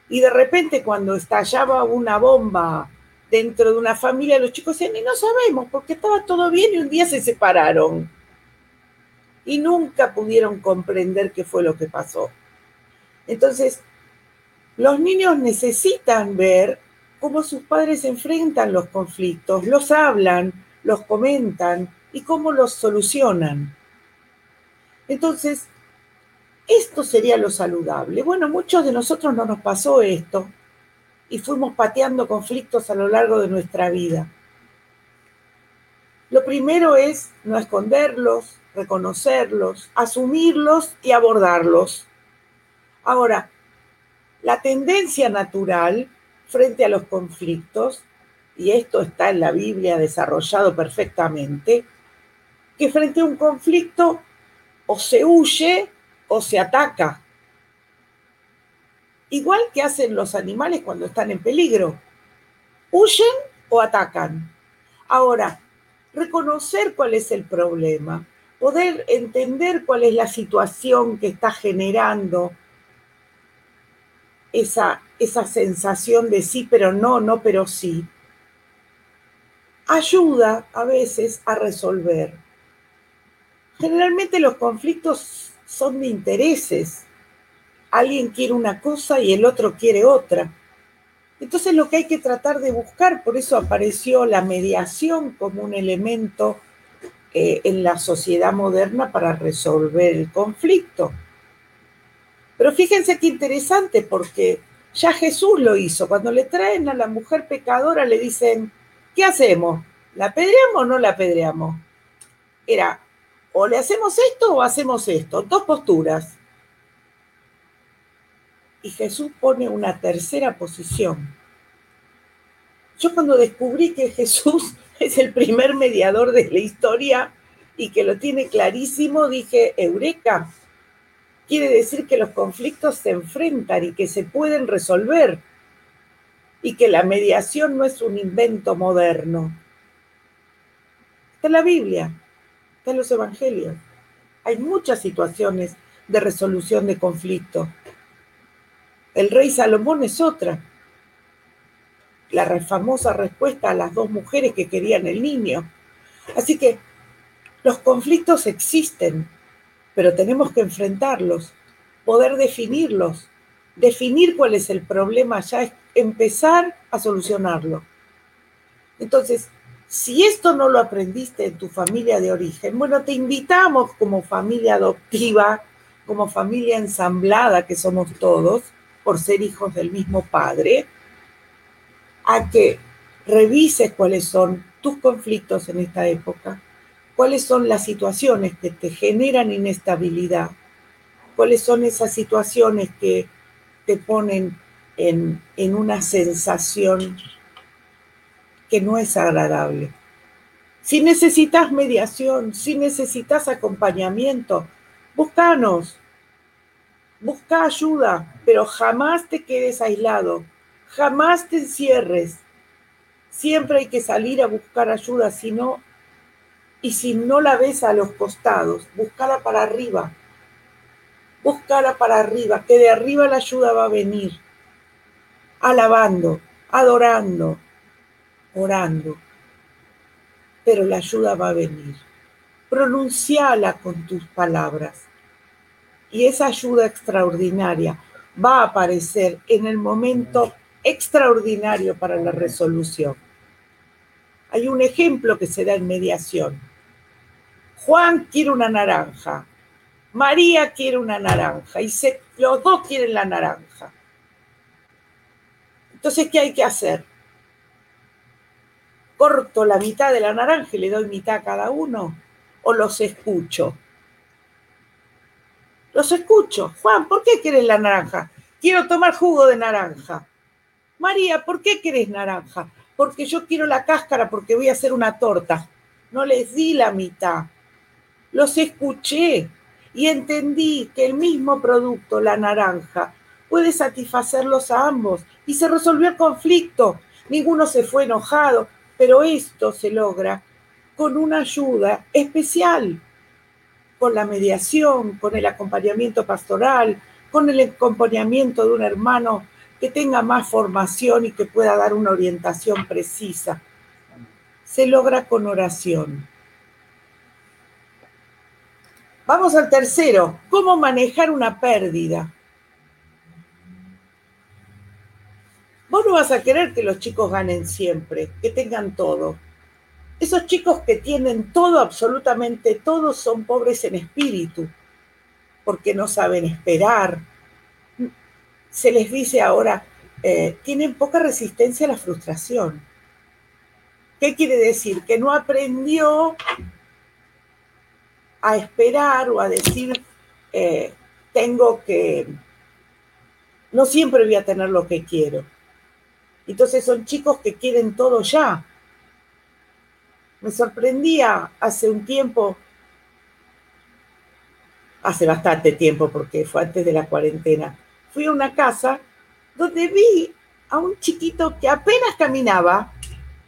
B: Y de repente cuando estallaba una bomba dentro de una familia, los chicos decían, y no sabemos, porque estaba todo bien y un día se separaron. Y nunca pudieron comprender qué fue lo que pasó. Entonces, los niños necesitan ver cómo sus padres enfrentan los conflictos, los hablan, los comentan y cómo los solucionan. Entonces, esto sería lo saludable. Bueno, muchos de nosotros no nos pasó esto y fuimos pateando conflictos a lo largo de nuestra vida. Lo primero es no esconderlos, reconocerlos, asumirlos y abordarlos. Ahora, la tendencia natural frente a los conflictos, y esto está en la Biblia desarrollado perfectamente, que frente a un conflicto o se huye o se ataca. Igual que hacen los animales cuando están en peligro. Huyen o atacan. Ahora, reconocer cuál es el problema, poder entender cuál es la situación que está generando esa, esa sensación de sí, pero no, no, pero sí, ayuda a veces a resolver. Generalmente los conflictos son de intereses. Alguien quiere una cosa y el otro quiere otra. Entonces lo que hay que tratar de buscar, por eso apareció la mediación como un elemento eh, en la sociedad moderna para resolver el conflicto. Pero fíjense qué interesante, porque ya Jesús lo hizo. Cuando le traen a la mujer pecadora, le dicen, ¿qué hacemos? ¿La apedreamos o no la apedreamos? Era, o le hacemos esto o hacemos esto, dos posturas. Y Jesús pone una tercera posición. Yo cuando descubrí que Jesús es el primer mediador de la historia y que lo tiene clarísimo, dije, Eureka, quiere decir que los conflictos se enfrentan y que se pueden resolver. y que la mediación no es un invento moderno. Está en la Biblia, en los evangelios. Hay muchas situaciones de resolución de conflicto. El rey Salomón es otra. La famosa respuesta a las dos mujeres que querían el niño. Así que los conflictos existen, pero tenemos que enfrentarlos, poder definirlos, definir cuál es el problema ya empezar a solucionarlo. Entonces, si esto no lo aprendiste en tu familia de origen, bueno, te invitamos como familia adoptiva, como familia ensamblada que somos todos, por ser hijos del mismo padre, a que revises cuáles son tus conflictos en esta época, cuáles son las situaciones que te generan inestabilidad, cuáles son esas situaciones que te ponen en, en una sensación que no es agradable. Si necesitas mediación, si necesitas acompañamiento, búscanos, busca ayuda, pero jamás te quedes aislado, jamás te encierres. Siempre hay que salir a buscar ayuda, si no, y si no la ves a los costados, búscala para arriba, búscala para arriba, que de arriba la ayuda va a venir, alabando, adorando, orando, pero la ayuda va a venir. Pronunciala con tus palabras y esa ayuda extraordinaria va a aparecer en el momento extraordinario para la resolución. Hay un ejemplo que se da en mediación. Juan quiere una naranja, María quiere una naranja y los dos quieren la naranja. Entonces, ¿qué hay que hacer? Corto la mitad de la naranja y le doy mitad a cada uno? ¿O los escucho? Los escucho. Juan, ¿por qué quieres la naranja? Quiero tomar jugo de naranja. María, ¿por qué querés naranja? Porque yo quiero la cáscara porque voy a hacer una torta. No les di la mitad. Los escuché y entendí que el mismo producto, la naranja, puede satisfacerlos a ambos. Y se resolvió el conflicto. Ninguno se fue enojado. Pero esto se logra con una ayuda especial, con la mediación, con el acompañamiento pastoral, con el acompañamiento de un hermano que tenga más formación y que pueda dar una orientación precisa. Se logra con oración. Vamos al tercero, cómo manejar una pérdida. Vos no vas a querer que los chicos ganen siempre, que tengan todo. Esos chicos que tienen todo, absolutamente todo, son pobres en espíritu, porque no saben esperar. Se les dice ahora, eh, tienen poca resistencia a la frustración. ¿Qué quiere decir? Que no aprendió a esperar o a decir, eh, tengo que, no siempre voy a tener lo que quiero entonces son chicos que quieren todo ya. Me sorprendía hace un tiempo, hace bastante tiempo porque fue antes de la cuarentena, fui a una casa donde vi a un chiquito que apenas caminaba,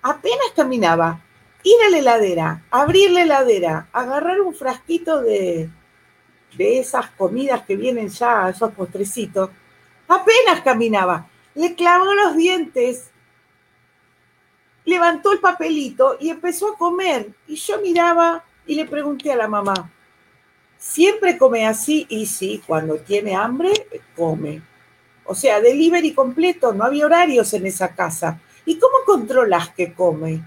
B: apenas caminaba, ir a la heladera, abrir la heladera, agarrar un frasquito de, de esas comidas que vienen ya, esos postrecitos, apenas caminaba le clavó los dientes, levantó el papelito y empezó a comer. Y yo miraba y le pregunté a la mamá, ¿siempre come así? Y sí, cuando tiene hambre, come. O sea, delivery completo, no había horarios en esa casa. ¿Y cómo controlas que come?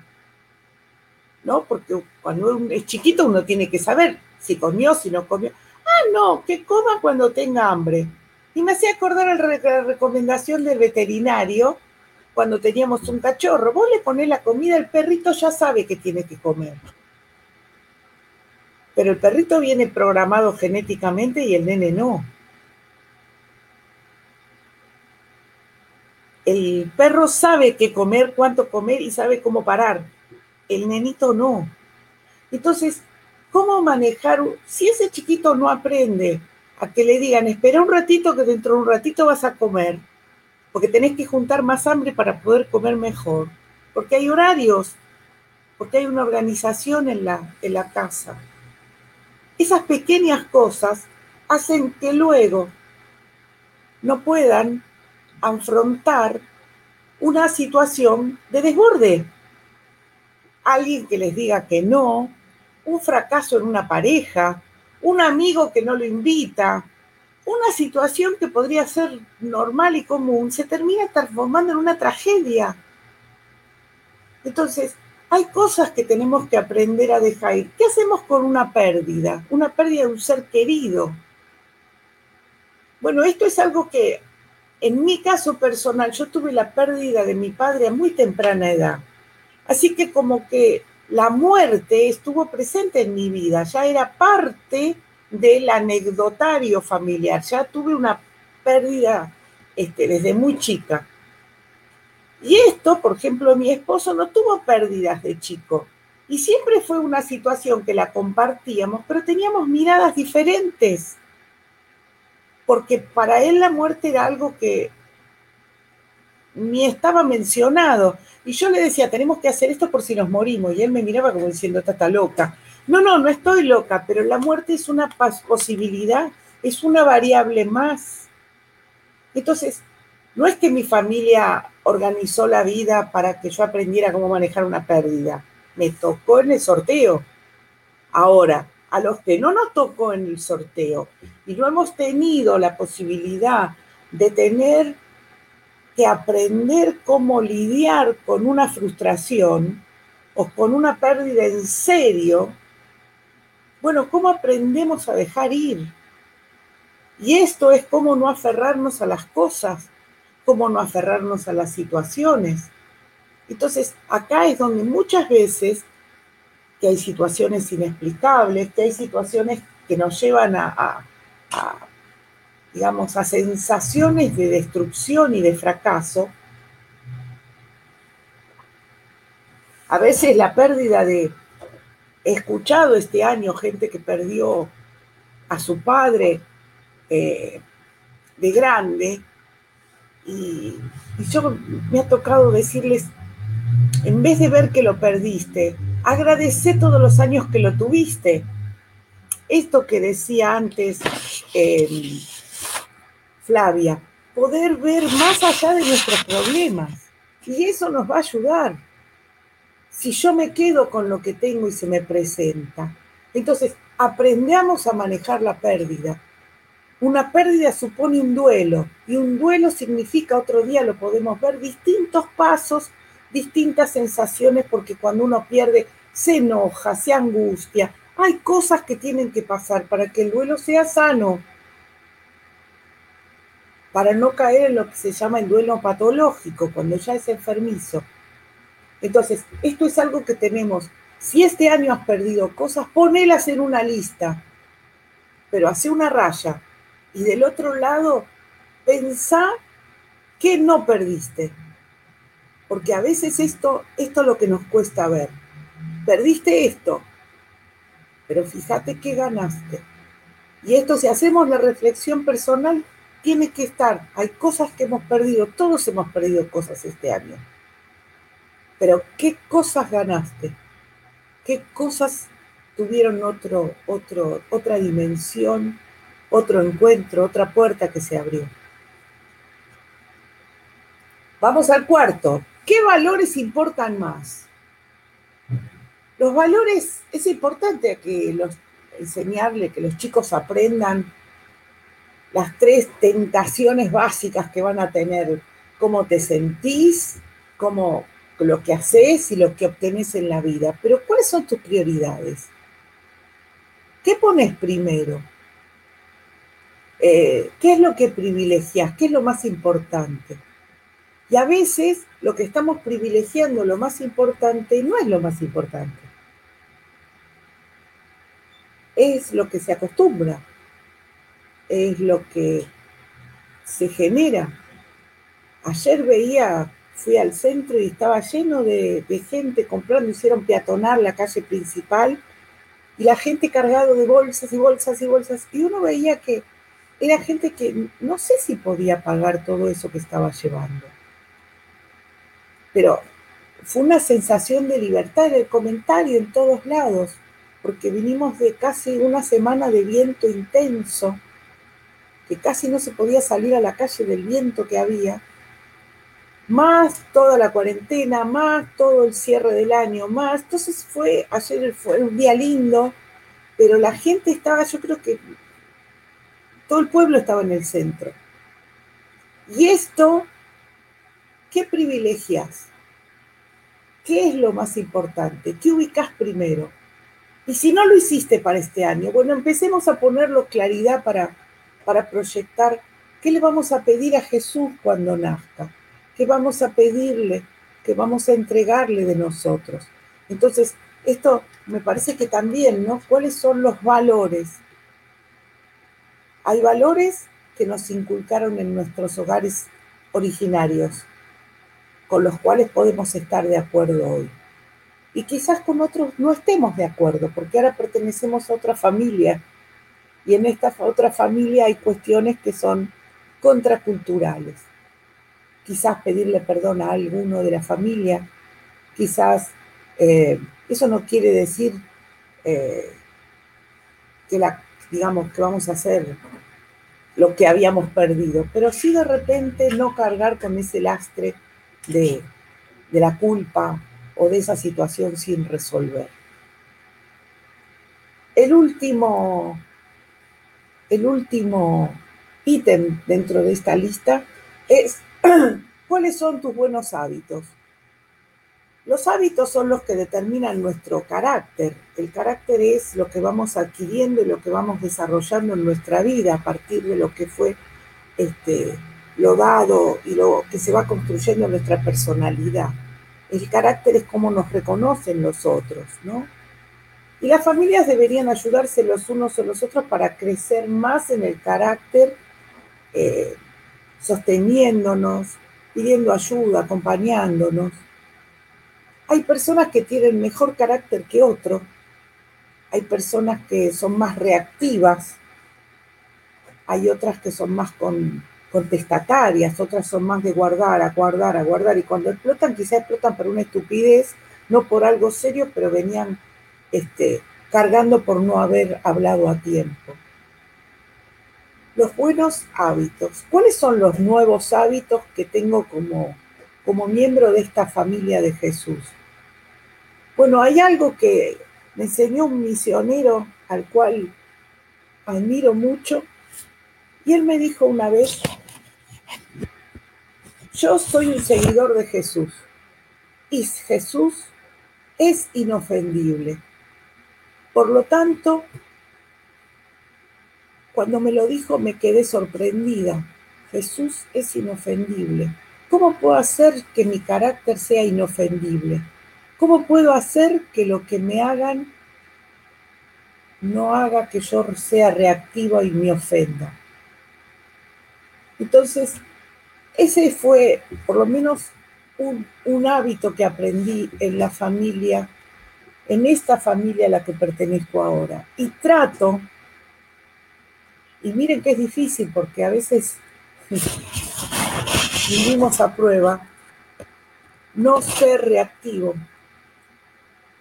B: ¿No? Porque cuando es chiquito uno tiene que saber si comió, si no comió. Ah, no, que coma cuando tenga hambre. Y me hacía acordar la recomendación del veterinario cuando teníamos un cachorro. Vos le ponés la comida, el perrito ya sabe que tiene que comer. Pero el perrito viene programado genéticamente y el nene no. El perro sabe qué comer, cuánto comer y sabe cómo parar. El nenito no. Entonces, ¿cómo manejar? Si ese chiquito no aprende a que le digan, espera un ratito que dentro de un ratito vas a comer. porque tenés que juntar más hambre para poder comer mejor, porque hay horarios, porque hay una organización en la, en la casa. Esas pequeñas cosas hacen que luego no puedan afrontar una situación de desborde. Alguien que les diga que no, un fracaso en una pareja, un amigo que no lo invita, una situación que podría ser normal y común, se termina transformando en una tragedia. Entonces, hay cosas que tenemos que aprender a dejar. ¿Qué hacemos con una pérdida? Una pérdida de un ser querido. Bueno, esto es algo que en mi caso personal, yo tuve la pérdida de mi padre a muy temprana edad. Así que como que la muerte estuvo presente en mi vida, ya era parte del anecdotario familiar, ya tuve una pérdida este, desde muy chica. Y esto, por ejemplo, mi esposo no tuvo pérdidas de chico. Y siempre fue una situación que la compartíamos, pero teníamos miradas diferentes. Porque para él la muerte era algo que ni estaba mencionado. Y yo le decía, tenemos que hacer esto por si nos morimos. Y él me miraba como diciendo, esta está loca. No, no, no estoy loca, pero la muerte es una posibilidad, es una variable más. Entonces, no es que mi familia organizó la vida para que yo aprendiera cómo manejar una pérdida. Me tocó en el sorteo. Ahora, a los que no nos tocó en el sorteo y no hemos tenido la posibilidad de tener que aprender cómo lidiar con una frustración o con una pérdida en serio, bueno, ¿cómo aprendemos a dejar ir? Y esto es cómo no aferrarnos a las cosas, cómo no aferrarnos a las situaciones. Entonces, acá es donde muchas veces que hay situaciones inexplicables, que hay situaciones que nos llevan a, digamos, a sensaciones de destrucción y de fracaso. A veces la pérdida de, he escuchado este año gente que perdió a su padre eh, de grande, y, yo me ha tocado decirles, en vez de ver que lo perdiste, agradece todos los años que lo tuviste. Esto que decía antes em, Flavia, poder ver más allá de nuestros problemas. Y eso nos va a ayudar. Si yo me quedo con lo que tengo y se me presenta. Entonces, aprendamos a manejar la pérdida una pérdida supone un duelo y un duelo significa, otro día lo podemos ver, distintos pasos, distintas sensaciones, porque cuando uno pierde se enoja, se angustia. Hay cosas que tienen que pasar para que el duelo sea sano, para no caer en lo que se llama el duelo patológico, cuando ya es enfermizo. Entonces, esto es algo que tenemos. Si este año has perdido cosas, ponelas en una lista, pero hace una raya y del otro lado, pensá que no perdiste. Porque a veces esto, esto es lo que nos cuesta ver. Perdiste esto, pero fíjate que ganaste. Y esto, si hacemos la reflexión personal, tiene que estar. Hay cosas que hemos perdido, todos hemos perdido cosas este año. Pero ¿qué cosas ganaste? ¿Qué cosas tuvieron otro, otro, otra dimensión? otro encuentro, otra puerta que se abrió. Vamos al cuarto. ¿Qué valores importan más? Los valores, es importante que los, enseñarle, que los chicos aprendan las tres tentaciones básicas que van a tener, cómo te sentís, cómo lo que haces y lo que obtenés en la vida. Pero ¿cuáles son tus prioridades? ¿Qué pones primero? Eh, ¿Qué es lo que privilegias? ¿Qué es lo más importante? Y a veces lo que estamos privilegiando, lo más importante, no es lo más importante. Es lo que se acostumbra, es lo que se genera. Ayer veía, fui al centro y estaba lleno de, gente comprando, hicieron peatonar la calle principal y la gente cargado de bolsas y bolsas y bolsas. Y uno veía que era gente que no sé si podía pagar todo eso que estaba llevando. Pero fue una sensación de libertad en el comentario en todos lados, porque vinimos de casi una semana de viento intenso, casi no se podía salir a la calle del viento que había, más toda la cuarentena, más todo el cierre del año, más. Entonces fue, ayer fue un día lindo, pero la gente estaba, yo creo que todo el pueblo estaba en el centro. Y esto, ¿qué privilegias? ¿Qué es lo más importante? ¿Qué ubicas primero? Y si no lo hiciste para este año, bueno, empecemos a ponerlo claridad para, para proyectar qué le vamos a pedir a Jesús cuando nazca ¿Qué vamos a pedirle? ¿Qué vamos a entregarle de nosotros? Entonces, esto me parece que también, ¿no? ¿Cuáles son los valores? Hay valores que nos inculcaron en nuestros hogares originarios, con los cuales podemos estar de acuerdo hoy. Y quizás con otros no estemos de acuerdo, porque ahora pertenecemos a otra familia. Y en esta otra familia hay cuestiones que son contraculturales quizás pedirle perdón a alguno de la familia, quizás eh, eso no quiere decir eh, que la, digamos, que vamos a hacer lo que habíamos perdido, pero sí de repente no cargar con ese lastre de, de la culpa o de esa situación sin resolver. El último, el último ítem dentro de esta lista es ¿Cuáles son tus buenos hábitos? Los hábitos son los que determinan nuestro carácter. El carácter es lo que vamos adquiriendo y lo que vamos desarrollando en nuestra vida a partir de lo que fue este, lo dado y lo que se va construyendo en nuestra personalidad. El carácter es cómo nos reconocen los otros, ¿no? Y las familias deberían ayudarse los unos a los otros para crecer más en el carácter eh, sosteniéndonos, pidiendo ayuda, acompañándonos. Hay personas que tienen mejor carácter que otros, hay personas que son más reactivas, hay otras que son más contestatarias, otras son más de guardar, a guardar, a guardar, y cuando explotan, quizás explotan por una estupidez, no por algo serio, pero venían este, cargando por no haber hablado a tiempo. Los buenos hábitos. ¿Cuáles son los nuevos hábitos que tengo como, como miembro de esta familia de Jesús? Bueno, hay algo que me enseñó un misionero al cual admiro mucho, y él me dijo una vez, yo soy un seguidor de Jesús, y Jesús es inofendible. Por lo tanto, cuando me lo dijo me quedé sorprendida. Jesús es inofendible. ¿Cómo puedo hacer que mi carácter sea inofendible? ¿Cómo puedo hacer que lo que me hagan no haga que yo sea reactiva y me ofenda? Entonces, ese fue por lo menos un, un, hábito que aprendí en la familia, en esta familia a la que pertenezco ahora. Y trato y miren que es difícil porque a veces vivimos a prueba no ser reactivo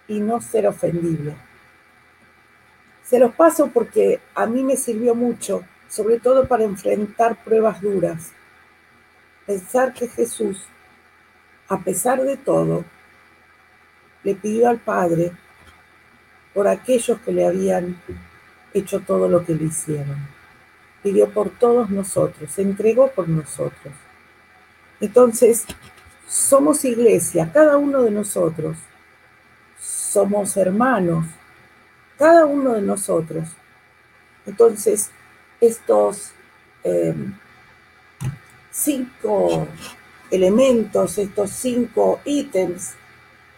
B: y no ser ofendible. Se los paso porque a mí me sirvió mucho, sobre todo para enfrentar pruebas duras. Pensar que Jesús, a pesar de todo, le pidió al Padre por aquellos que le habían hecho todo lo que le hicieron pidió por todos nosotros, se entregó por nosotros. Entonces, somos iglesia, cada uno de nosotros, somos hermanos, cada uno de nosotros. Entonces, estos em, cinco elementos, estos cinco ítems,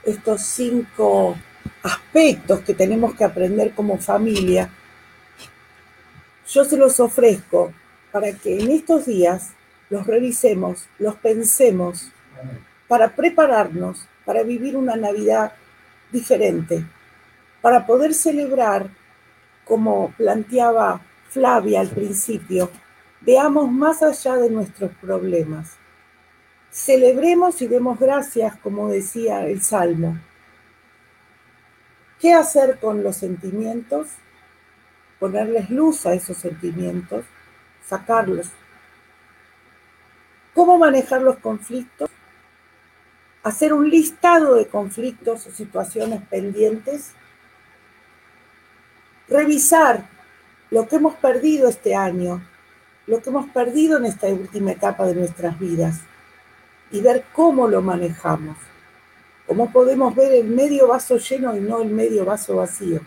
B: estos cinco aspectos que tenemos que aprender como familia, yo se los ofrezco para que en estos días los revisemos, los pensemos, para prepararnos para vivir una Navidad diferente, para poder celebrar, como planteaba Flavia al principio, veamos más allá de nuestros problemas. Celebremos y demos gracias, como decía el Salmo. ¿Qué hacer con los sentimientos? Ponerles luz a esos sentimientos, sacarlos. ¿Cómo manejar los conflictos? Hacer un listado de conflictos o situaciones pendientes. Revisar lo que hemos perdido este año, lo que hemos perdido en esta última etapa de nuestras vidas y ver cómo lo manejamos, cómo podemos ver el medio vaso lleno y no el medio vaso vacío.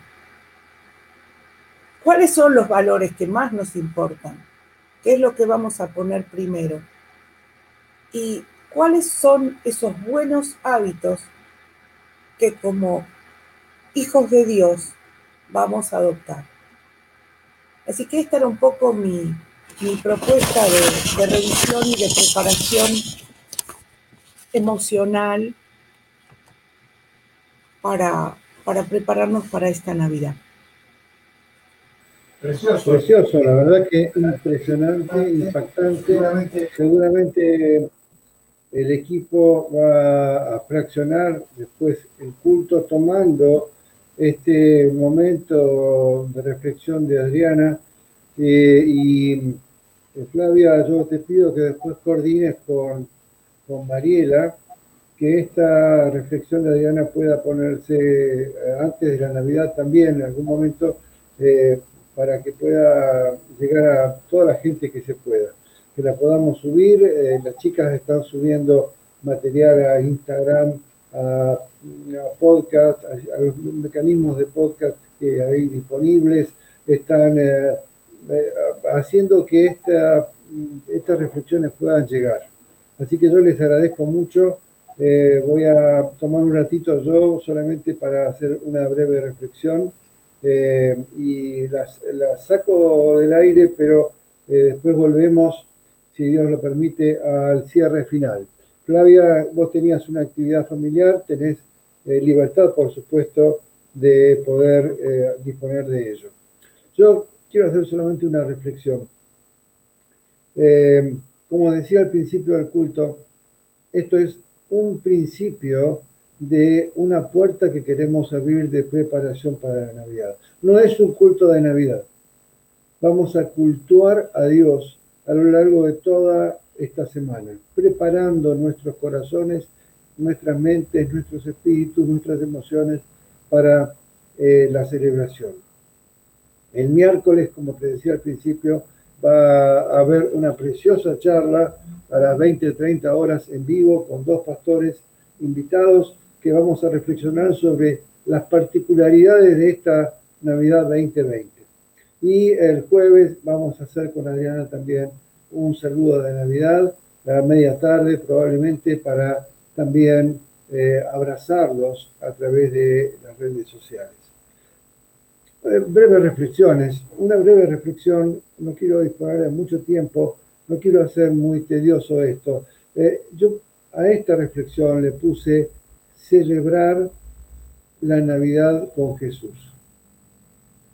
B: ¿Cuáles son los valores que más nos importan? ¿Qué es lo que vamos a poner primero? ¿Y cuáles son esos buenos hábitos que como hijos de Dios vamos a adoptar? Así que esta era un poco mi, mi propuesta de, revisión y de preparación emocional para, para prepararnos para esta Navidad.
A: Precioso. Precioso, la verdad que impresionante, impactante. Seguramente el equipo va a fraccionar después el culto tomando este momento de reflexión de Adriana eh, y eh, Flavia, yo te pido que después coordines con, con Mariela, que esta reflexión de Adriana pueda ponerse eh, antes de la Navidad también, en algún momento, eh, para que pueda llegar a toda la gente que se pueda. Que la podamos subir, las chicas están subiendo material a Instagram, a, podcast, a, los mecanismos de podcast que hay disponibles, están eh, haciendo que esta, estas reflexiones puedan llegar. Así que yo les agradezco mucho. Eh, voy a tomar un ratito yo solamente para hacer una breve reflexión eh, y las, saco del aire, pero después volvemos, si Dios lo permite, al cierre final. Flavia, vos tenías una actividad familiar, tenés libertad, por supuesto, de poder disponer de ello. Yo quiero hacer solamente una reflexión. Como decía al principio del culto, esto es un principio de una puerta que queremos abrir de preparación para la Navidad. No es un culto de Navidad. Vamos a cultuar a Dios a lo largo de toda esta semana, preparando nuestros corazones, nuestras mentes, nuestros espíritus, nuestras emociones para eh, la celebración. El miércoles, como te decía al principio, va a haber una preciosa charla a las 20, 30 horas en vivo con dos pastores invitados que vamos a reflexionar sobre las particularidades de esta Navidad 2020. Y el jueves vamos a hacer con Adriana también un saludo de Navidad a media tarde, probablemente para también eh, abrazarlos a través de las redes sociales. Breves reflexiones. Una breve reflexión, no quiero disponer de mucho tiempo, no quiero hacer muy tedioso esto. Eh, yo a esta reflexión le puse celebrar la Navidad con Jesús.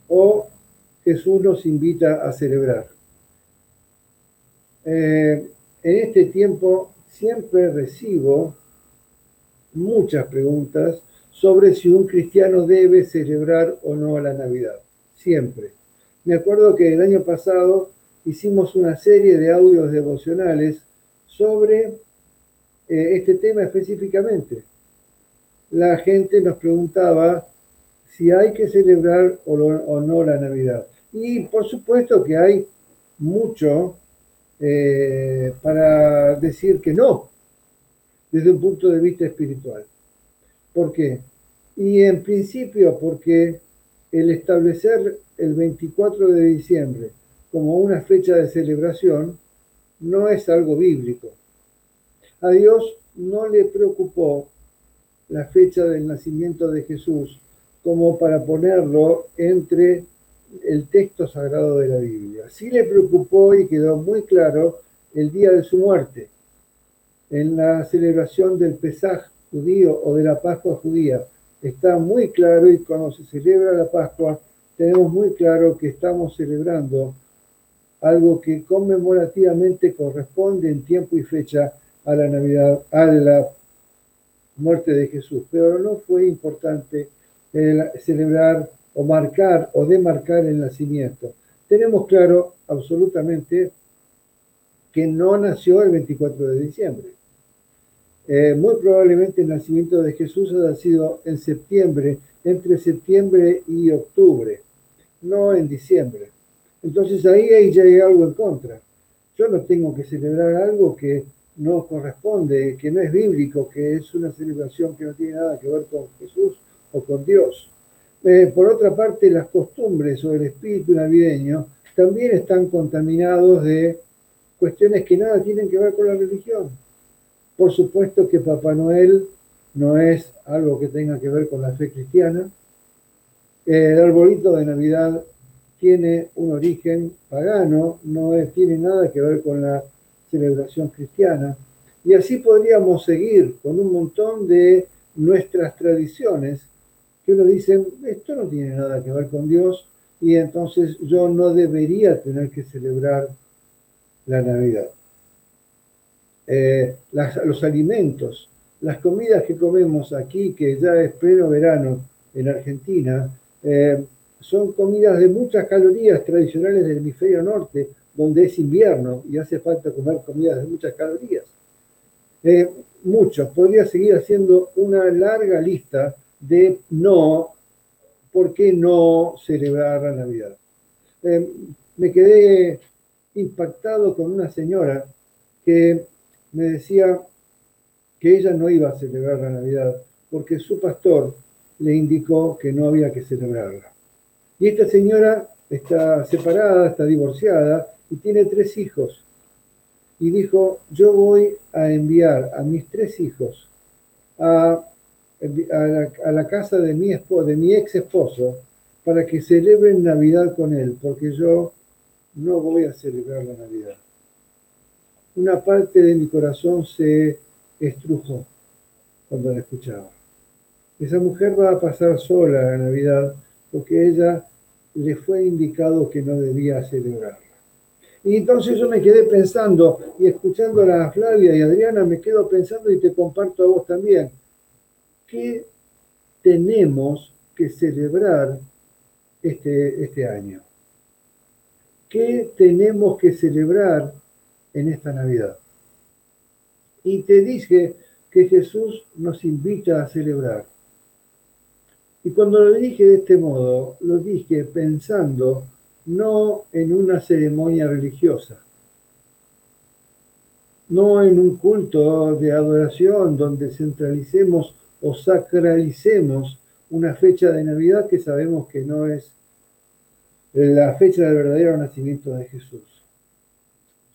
A: O Jesús nos invita a celebrar. Eh, en este tiempo siempre recibo muchas preguntas sobre si un cristiano debe celebrar o no la Navidad. Siempre. Me acuerdo que el año pasado hicimos una serie de audios devocionales sobre eh, este tema específicamente. La gente nos preguntaba si hay que celebrar o, no la Navidad. Y por supuesto que hay mucho eh, para decir que no, desde un punto de vista espiritual. ¿Por qué? Y en principio porque el establecer el 24 de diciembre como una fecha de celebración no es algo bíblico. A Dios no le preocupó la fecha del nacimiento de Jesús como para ponerlo entre el texto sagrado de la Biblia. Sí le preocupó y quedó muy claro el día de su muerte. En la celebración del Pesaj judío o de la Pascua judía. Está muy claro y cuando se celebra la Pascua tenemos muy claro que estamos celebrando algo que conmemorativamente corresponde en tiempo y fecha a la Navidad, a la muerte de Jesús, pero no fue importante celebrar o marcar o demarcar el nacimiento. Tenemos claro absolutamente que no nació el 24 de diciembre. Eh, muy probablemente el nacimiento de Jesús haya sido en septiembre, entre septiembre y octubre, no en diciembre. Entonces ahí, ahí ya hay algo en contra. Yo no tengo que celebrar algo que no corresponde, que no es bíblico, que es una celebración que no tiene nada que ver con Jesús o con Dios. Eh, por otra parte, las costumbres o el espíritu navideño también están contaminados de cuestiones que nada tienen que ver con la religión. Por supuesto que Papá Noel no es algo que tenga que ver con la fe cristiana. El arbolito de Navidad tiene un origen pagano, no tiene nada que ver con la celebración cristiana. Y así podríamos seguir con un montón de nuestras tradiciones que uno dice, esto no tiene nada que ver con Dios y entonces yo no debería tener que celebrar la Navidad. Eh, los alimentos, las comidas que comemos aquí, que ya es pleno verano en Argentina, eh, son comidas de muchas calorías tradicionales del hemisferio norte, donde es invierno y hace falta comer comidas de muchas calorías. Eh, muchos, podría seguir haciendo una larga lista de no, ¿por qué no celebrar la Navidad? Eh, me quedé impactado con una señora que me decía que ella no iba a celebrar la Navidad porque su pastor le indicó que no había que celebrarla. Y esta señora está separada, está divorciada y tiene tres hijos. Y dijo, yo voy a enviar a mis tres hijos a, la, casa de mi, de mi ex esposo para que celebren Navidad con él, porque yo no voy a celebrar la Navidad. Una parte de mi corazón se estrujó cuando la escuchaba. Esa mujer va a pasar sola la Navidad porque ella le fue indicado que no debía celebrarla. Y entonces yo me quedé pensando, y escuchando a Flavia y Adriana, me quedo pensando y te comparto a vos también, ¿qué tenemos que celebrar este, este año? ¿Qué tenemos que celebrar en esta Navidad? Y te dije que Jesús nos invita a celebrar. Y cuando lo dije de este modo, lo dije pensando no en una ceremonia religiosa, no en un culto de adoración donde centralicemos o sacralicemos una fecha de Navidad que sabemos que no es la fecha del verdadero nacimiento de Jesús.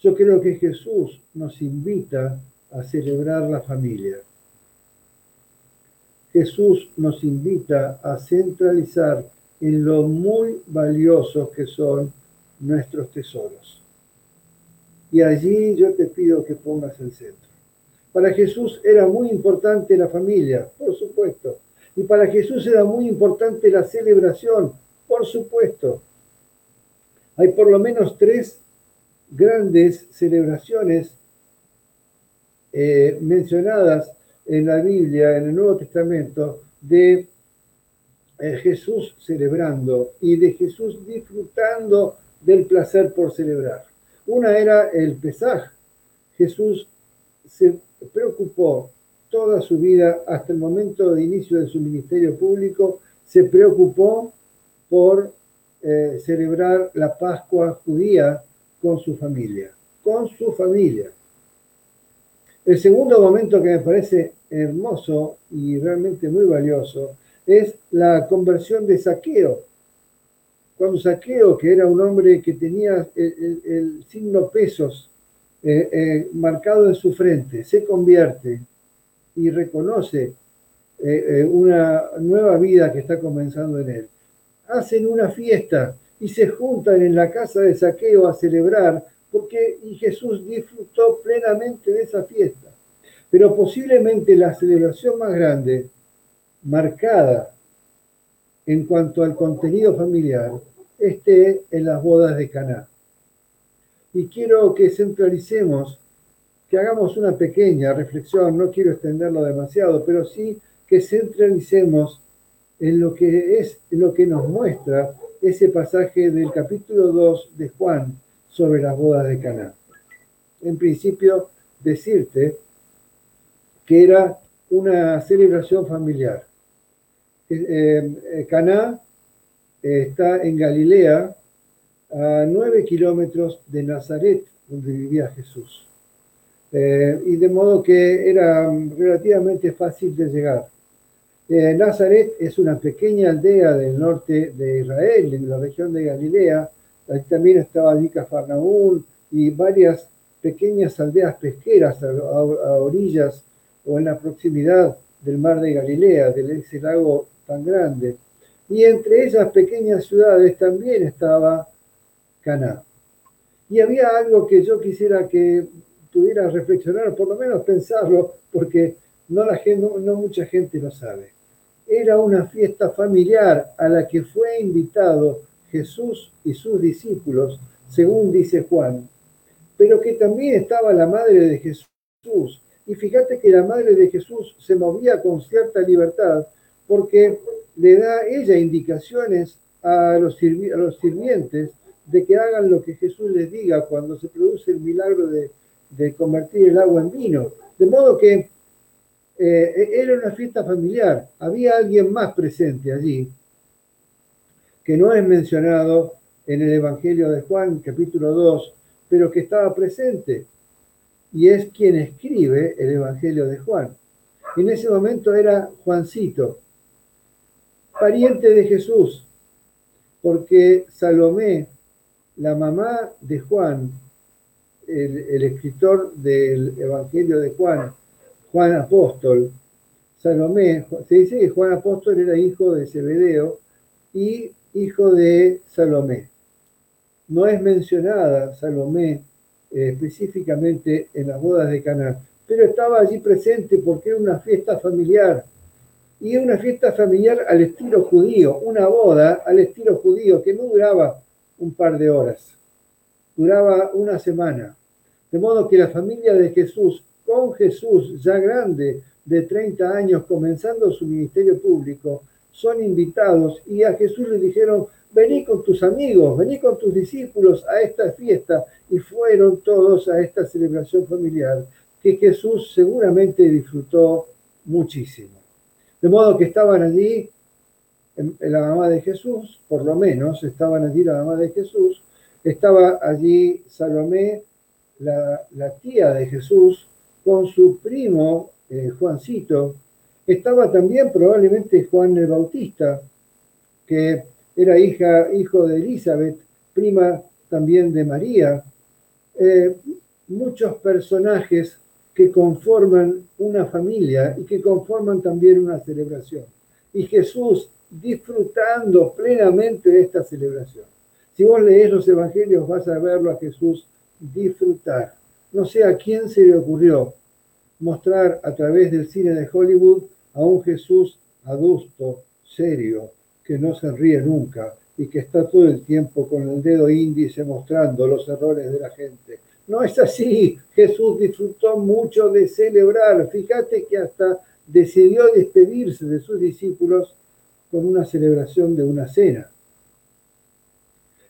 A: Yo creo que Jesús nos invita a celebrar la familia. Jesús nos invita a centralizar en lo muy valiosos que son nuestros tesoros. Y allí yo te pido que pongas el centro. Para Jesús era muy importante la familia, por supuesto. Y para Jesús era muy importante la celebración, por supuesto. Hay por lo menos tres grandes celebraciones eh, mencionadas en la Biblia, en el Nuevo Testamento, de eh, Jesús celebrando y de Jesús disfrutando del placer por celebrar. Una era el Pesaj. Jesús se preocupó toda su vida, hasta el momento de inicio de su ministerio público, se preocupó por eh, celebrar la Pascua judía con su familia, con su familia. El segundo momento que me parece hermoso y realmente muy valioso es la conversión de Saqueo. Cuando Saqueo, que era un hombre que tenía el, signo pesos eh, eh, marcado en su frente, se convierte y reconoce eh, una nueva vida que está comenzando en él. Hacen una fiesta y se juntan en la casa de Saqueo a celebrar porque y Jesús disfrutó plenamente de esa fiesta. Pero posiblemente la celebración más grande, marcada en cuanto al contenido familiar, esté en las bodas de Caná. Y quiero que centralicemos, que hagamos una pequeña reflexión, no quiero extenderlo demasiado, pero sí que centralicemos en lo que es lo que nos muestra ese pasaje del capítulo 2 de Juan sobre las bodas de Caná. En principio, decirte que era una celebración familiar. Eh, eh, Caná eh, está en Galilea, a nueve kilómetros de Nazaret, donde vivía Jesús. y de modo que era relativamente fácil de llegar. Nazaret es una pequeña aldea del norte de Israel, en la región de Galilea. Ahí también estaba allí Cafarnaúm y varias pequeñas aldeas pesqueras a, orillas o en la proximidad del mar de Galilea, de ese lago tan grande. Y entre esas pequeñas ciudades también estaba Caná. Y había algo que yo quisiera que pudiera reflexionar, por lo menos pensarlo, porque no, la gente, no mucha gente lo sabe. Era una fiesta familiar a la que fue invitado Jesús y sus discípulos, según dice Juan, pero que también estaba la madre de Jesús. Y fíjate que la madre de Jesús se movía con cierta libertad porque le da ella indicaciones a los, sirvientes de que hagan lo que Jesús les diga cuando se produce el milagro de, convertir el agua en vino. De modo que eh, era una fiesta familiar. Había alguien más presente allí que no es mencionado en el Evangelio de Juan, capítulo 2, pero que estaba presente, y es quien escribe el Evangelio de Juan. En ese momento era Juancito, pariente de Jesús, porque Salomé, la mamá de Juan, el, escritor del Evangelio de Juan, Juan Apóstol, Salomé, se dice que Juan Apóstol era hijo de Zebedeo y hijo de Salomé no es mencionada Salomé eh, específicamente en las bodas de Caná, pero estaba allí presente porque era una fiesta familiar y una fiesta familiar al estilo judío, una boda al estilo judío que no duraba un par de horas, duraba una semana. De modo que la familia de Jesús, con Jesús ya grande, de 30 años, comenzando su ministerio público, son invitados y a Jesús le dijeron, vení con tus amigos, vení con tus discípulos a esta fiesta. Y fueron todos a esta celebración familiar que Jesús seguramente disfrutó muchísimo. De modo que estaban allí la mamá de Jesús, por lo menos estaban allí la mamá de Jesús, estaba allí Salomé, la, tía de Jesús, con su primo eh, Juancito, estaba también probablemente Juan el Bautista, que era hija, hijo de Elizabeth, prima también de María. Eh, muchos personajes que conforman una familia y que conforman también una celebración. Y Jesús disfrutando plenamente de esta celebración. Si vos lees los evangelios vas a verlo a Jesús disfrutar. No sé a quién se le ocurrió mostrar a través del cine de Hollywood a un Jesús adusto, serio, que no se ríe nunca y que está todo el tiempo con el dedo índice mostrando los errores de la gente. No es así. Jesús disfrutó mucho de celebrar. Fíjate que hasta decidió despedirse de sus discípulos con una celebración de una cena.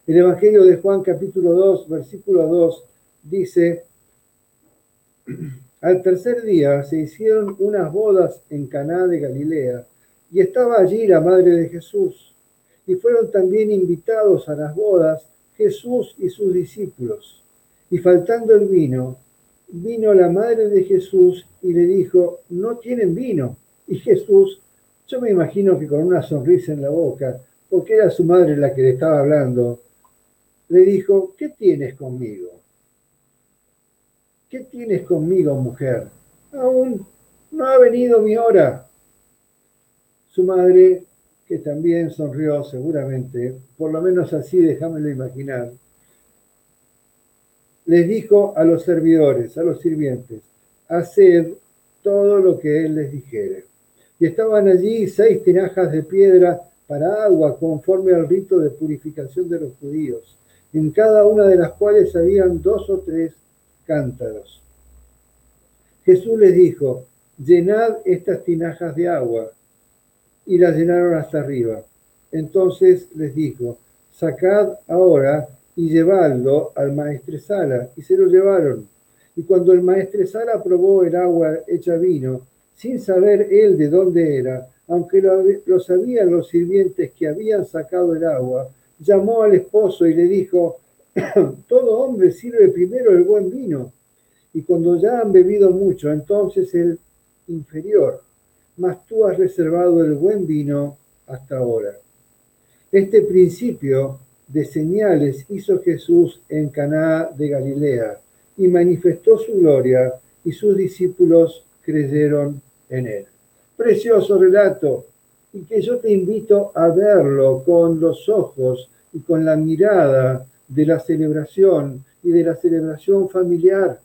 A: El Evangelio de Juan capítulo 2, versículo 2 dice, al tercer día se hicieron unas bodas en Caná de Galilea y estaba allí la madre de Jesús. Y fueron también invitados a las bodas Jesús y sus discípulos. Y faltando el vino, vino la madre de Jesús y le dijo, no tienen vino. Y Jesús, yo me imagino que con una sonrisa en la boca, porque era su madre la que le estaba hablando, le dijo, ¿qué tienes conmigo? ¿Qué tienes conmigo, mujer? Aún no ha venido mi hora. Su madre, que también sonrió seguramente, por lo menos así déjamelo imaginar, les dijo a los servidores, a los sirvientes, haced todo lo que él les dijere. Y estaban allí seis tinajas de piedra para agua conforme al rito de purificación de los judíos, en cada una de las cuales habían dos o tres cántaros. Jesús les dijo, llenad estas tinajas de agua. Y las llenaron hasta arriba. Entonces les dijo, sacad ahora y llevadlo al maestresala. Y se lo llevaron. Y cuando el maestresala probó el agua hecha vino, sin saber él de dónde era, aunque lo, sabían los sirvientes que habían sacado el agua, llamó al esposo y le dijo, todo hombre sirve primero el buen vino, y cuando ya han bebido mucho, entonces el inferior, mas tú has reservado el buen vino hasta ahora. Este principio de señales hizo Jesús en Caná de Galilea y manifestó su gloria y sus discípulos creyeron en él. Precioso relato y que yo te invito a verlo con los ojos y con la mirada de la celebración y de la celebración familiar.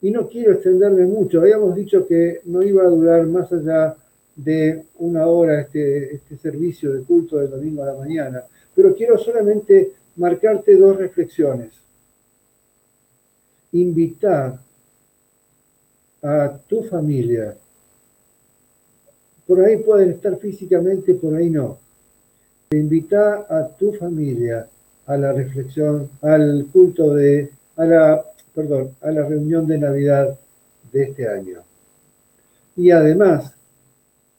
A: Y no quiero extenderme mucho, habíamos dicho que no iba a durar más allá de una hora este, este servicio de culto del domingo a la mañana, pero quiero solamente marcarte dos reflexiones. Invitar a tu familia, por ahí pueden estar físicamente, por ahí no. Invita a tu familia a la reflexión, al culto de, a la, perdón, a la reunión de Navidad de este año. Y además,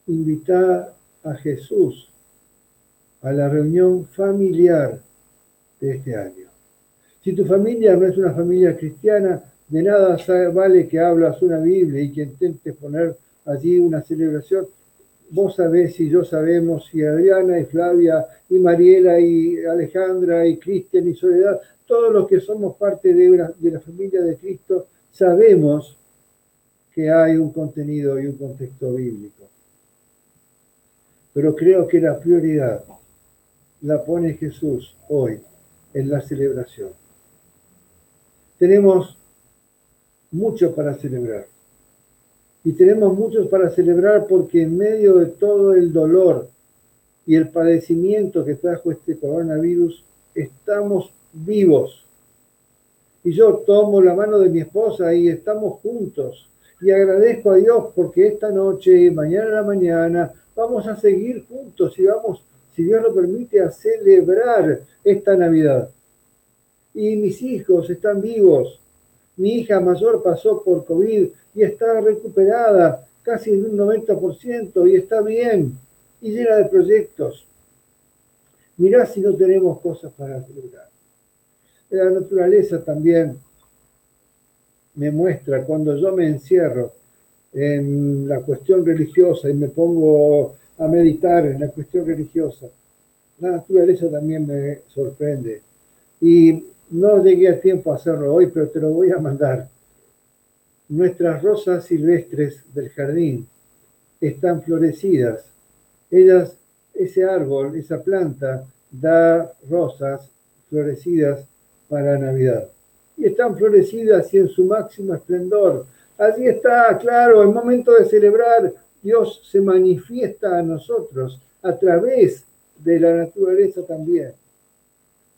A: invita a Jesús a la reunión familiar de este año. Si tu familia no es una familia cristiana, de nada vale que hablas una Biblia y que intentes poner allí una celebración. Vos sabés y yo sabemos, y Adriana y Flavia y Mariela y Alejandra y Cristian y Soledad, todos los que somos parte de, de la familia de Cristo, sabemos que hay un contenido y un contexto bíblico pero creo que la prioridad la pone Jesús hoy en la celebración. Tenemos mucho para celebrar. Y tenemos muchos para celebrar porque en medio de todo el dolor y el padecimiento que trajo este coronavirus, estamos vivos. Y yo tomo la mano de mi esposa y estamos juntos. Y agradezco a Dios porque esta noche, mañana a la mañana, vamos a seguir juntos y vamos, si Dios lo permite, a celebrar esta Navidad. Y mis hijos están vivos. Mi hija mayor pasó por COVID y está recuperada casi en un 90% y está bien y llena de proyectos. Mirá si no tenemos cosas para celebrar. La naturaleza también me muestra cuando yo me encierro en la cuestión religiosa y me pongo a meditar en la cuestión religiosa, la naturaleza también me sorprende. Y no llegué a tiempo a hacerlo hoy, pero te lo voy a mandar. Nuestras rosas silvestres del jardín están florecidas. Ellas, ese árbol, esa planta, da rosas florecidas para Navidad. Y están florecidas y en su máximo esplendor Allí está, claro, el momento de celebrar, Dios se manifiesta a nosotros a través de la naturaleza también.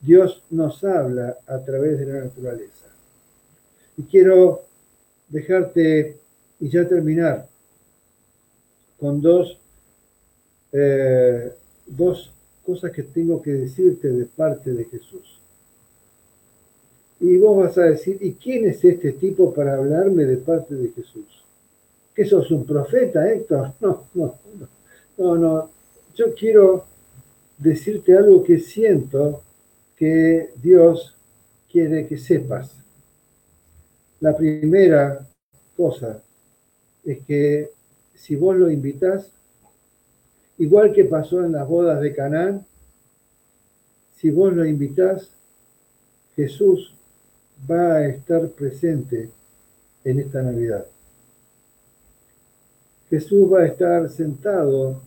A: Dios nos habla a través de la naturaleza. Y quiero dejarte y ya terminar con dos, eh, dos cosas que tengo que decirte de parte de Jesús. Y vos vas a decir, ¿y quién es este tipo para hablarme de parte de Jesús? ¿Que sos un profeta, Héctor? No, no, no, no, no. Yo quiero decirte algo que siento que Dios quiere que sepas. La primera cosa es que si vos lo invitas, igual que pasó en las bodas de Canaán, si vos lo invitas, Jesús va a estar presente en esta Navidad. Jesús va a estar sentado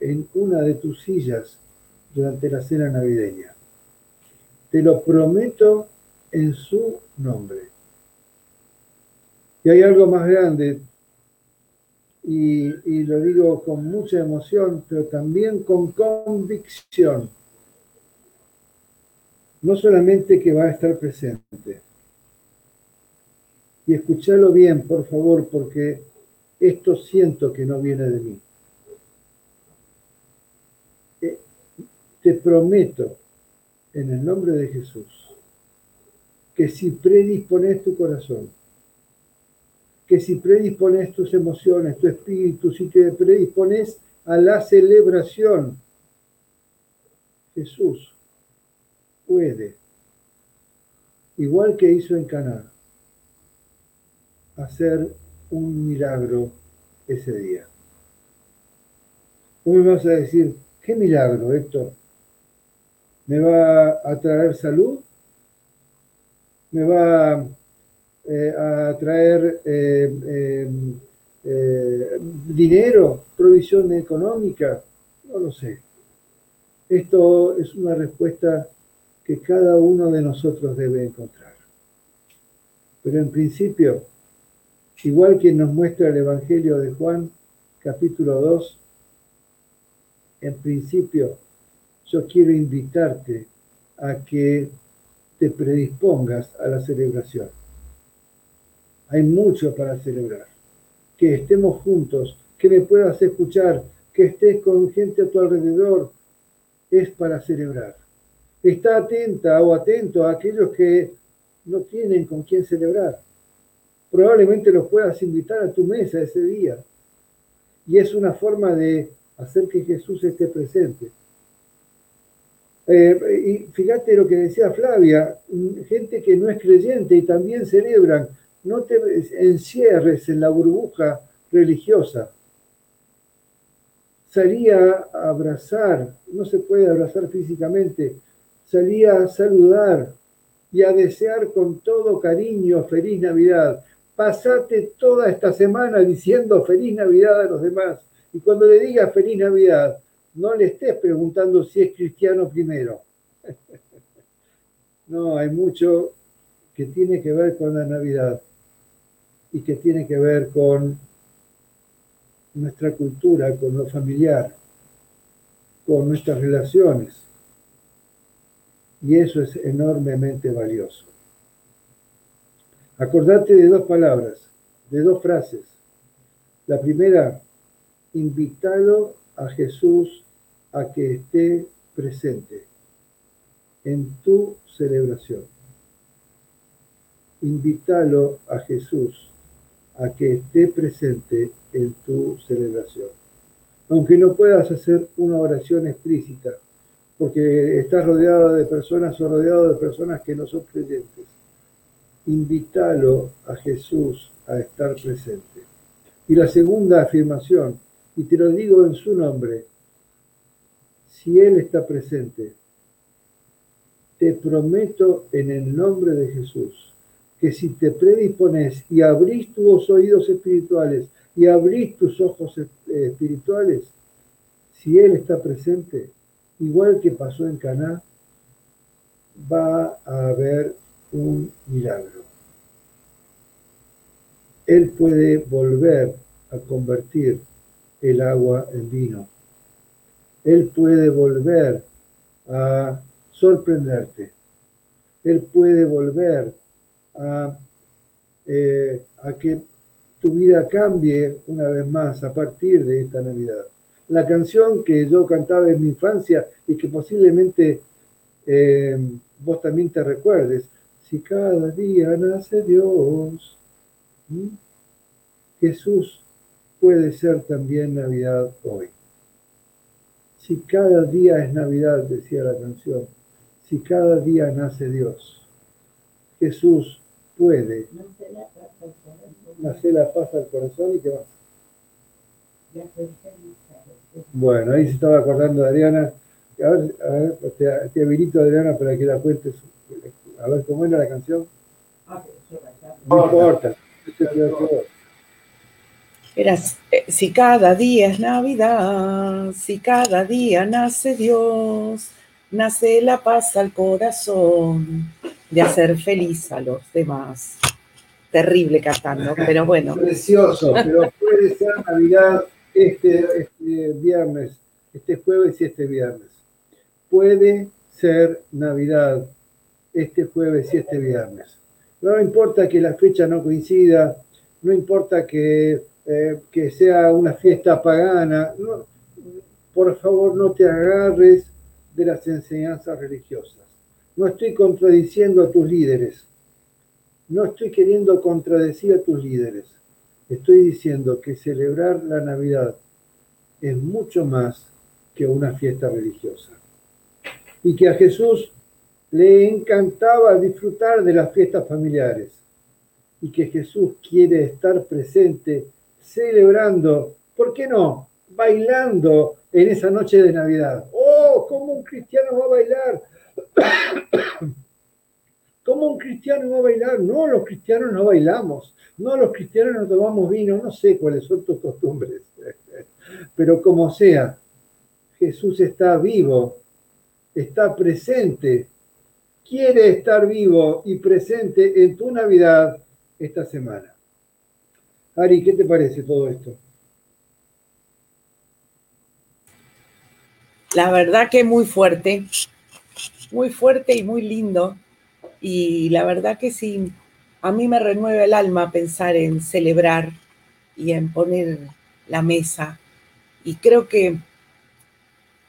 A: en una de tus sillas durante la cena navideña. Te lo prometo en su nombre. Y hay algo más grande, y, y, lo digo con mucha emoción, pero también con convicción. no solamente que va a estar presente, y escúchalo bien, por favor, porque esto siento que no viene de mí. Eh, te prometo, en el nombre de Jesús, que si predispones tu corazón, que si predispones tus emociones, tu espíritu, si te predispones a la celebración, Jesús puede, igual que hizo en Cana, hacer un milagro ese día. ¿Cómo me vas a decir, qué milagro, esto? ¿Me va a traer salud? ¿Me va eh, a traer eh, eh, dinero, provisión económica? No lo sé. Esto es una respuesta que cada uno de nosotros debe encontrar. Pero en principio, igual que nos muestra el Evangelio de Juan, capítulo 2, en principio yo quiero invitarte a que te predispongas a la celebración. Hay mucho para celebrar. Que estemos juntos, que me puedas escuchar, que estés con gente a tu alrededor, es para celebrar. Está atenta o atento a aquellos que no tienen con quién celebrar. Probablemente los puedas invitar a tu mesa ese día. Y es una forma de hacer que Jesús esté presente. Eh, y fíjate lo que decía Flavia, gente que no es creyente y también celebran, no te encierres en la burbuja religiosa. Salía a abrazar, no se puede abrazar físicamente, salía a saludar y a desear con todo cariño feliz Navidad. Pasate toda esta semana diciendo feliz Navidad a los demás. Y cuando le digas feliz Navidad, no le estés preguntando si es cristiano primero. No, hay mucho que tiene que ver con la Navidad y que tiene que ver con nuestra cultura, con lo familiar, con nuestras relaciones. Y eso es enormemente valioso. Acordate de dos palabras, de dos frases. La primera, invítalo a Jesús a que esté presente en tu celebración. Invítalo a Jesús a que esté presente en tu celebración. Aunque no puedas hacer una oración explícita, porque estás rodeado de personas o rodeado de personas que no son creyentes. Invítalo a Jesús a estar presente. Y la segunda afirmación, y te lo digo en su nombre, si Él está presente, te prometo en el nombre de Jesús que si te predispones y abrís tus oídos espirituales y abrís tus ojos eh, espirituales, si Él está presente, igual que pasó en Caná, va a haber un milagro. Él puede volver a convertir el agua en vino. Él puede volver a sorprenderte. Él puede volver a, eh, a que tu vida cambie una vez más a partir de esta Navidad. La canción que yo cantaba en mi infancia y que posiblemente eh, vos también te recuerdes, si cada día nace Dios, Jesús puede ser también Navidad hoy. Si cada día es Navidad, decía la canción, si cada día nace Dios, Jesús puede nacer la paz al corazón y qué más. Bueno, ahí se estaba acordando de Adriana. A ver, a ver te, te habilito Adriana para que la cuentes. A ver cómo era la canción. No importa.
B: Era, eh, si cada día es Navidad, si cada día nace Dios, nace la paz al corazón de hacer feliz a los demás. Terrible cantando, pero bueno.
A: Precioso, pero puede ser Navidad este, este viernes, este jueves y este viernes. Puede ser Navidad este jueves y este viernes. No importa que la fecha no coincida, no importa que, eh, que sea una fiesta pagana, por favor no te agarres de las enseñanzas religiosas. No estoy contradiciendo a tus líderes, no estoy queriendo contradecir a tus líderes. Estoy diciendo que celebrar la Navidad es mucho más que una fiesta religiosa. Y que a Jesús le encantaba disfrutar de las fiestas familiares. Y que Jesús quiere estar presente celebrando, ¿por qué no? Bailando en esa noche de Navidad. ¡Oh, cómo un cristiano va a bailar! ¿Cómo un cristiano va a bailar? No, los cristianos no bailamos. No, los cristianos no tomamos vino. No sé cuáles son tus costumbres. Pero como sea, Jesús está vivo, está presente, quiere estar vivo y presente en tu Navidad esta semana. Ari, ¿qué te parece todo esto?
B: La verdad que muy fuerte, muy fuerte y muy lindo. Y la verdad que sí, a mí me renueva el alma pensar en celebrar y en poner la mesa. Y creo que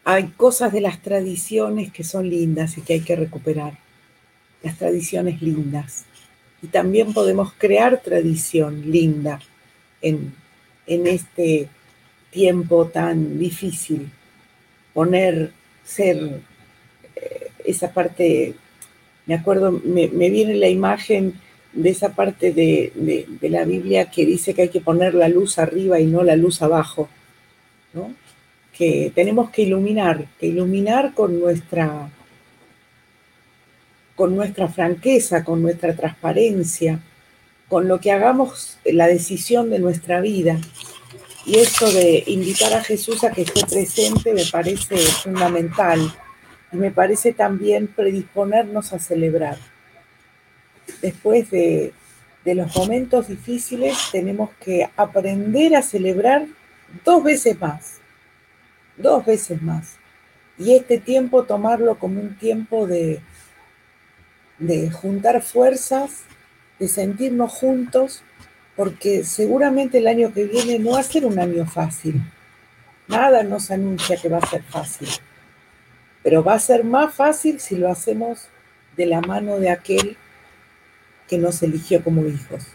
B: hay cosas de las tradiciones que son lindas y que hay que recuperar. Las tradiciones lindas. Y también podemos crear tradición linda en, en este tiempo tan difícil. Poner, ser eh, esa parte, me acuerdo, me, viene la imagen de esa parte de, de, la Biblia que dice que hay que poner la luz arriba y no la luz abajo, ¿no? que tenemos que iluminar, que iluminar con nuestra, con nuestra franqueza, con nuestra transparencia, con lo que hagamos la decisión de nuestra vida. Y eso de invitar a Jesús a que esté presente me parece fundamental y me parece también predisponernos a celebrar. Después de, de los momentos difíciles tenemos que aprender a celebrar dos veces más dos veces más. Y este tiempo tomarlo como un tiempo de, de juntar fuerzas, de sentirnos juntos, porque seguramente el año que viene no va a ser un año fácil. Nada nos anuncia que va a ser fácil, pero va a ser más fácil si lo hacemos de la mano de aquel que nos eligió como hijos.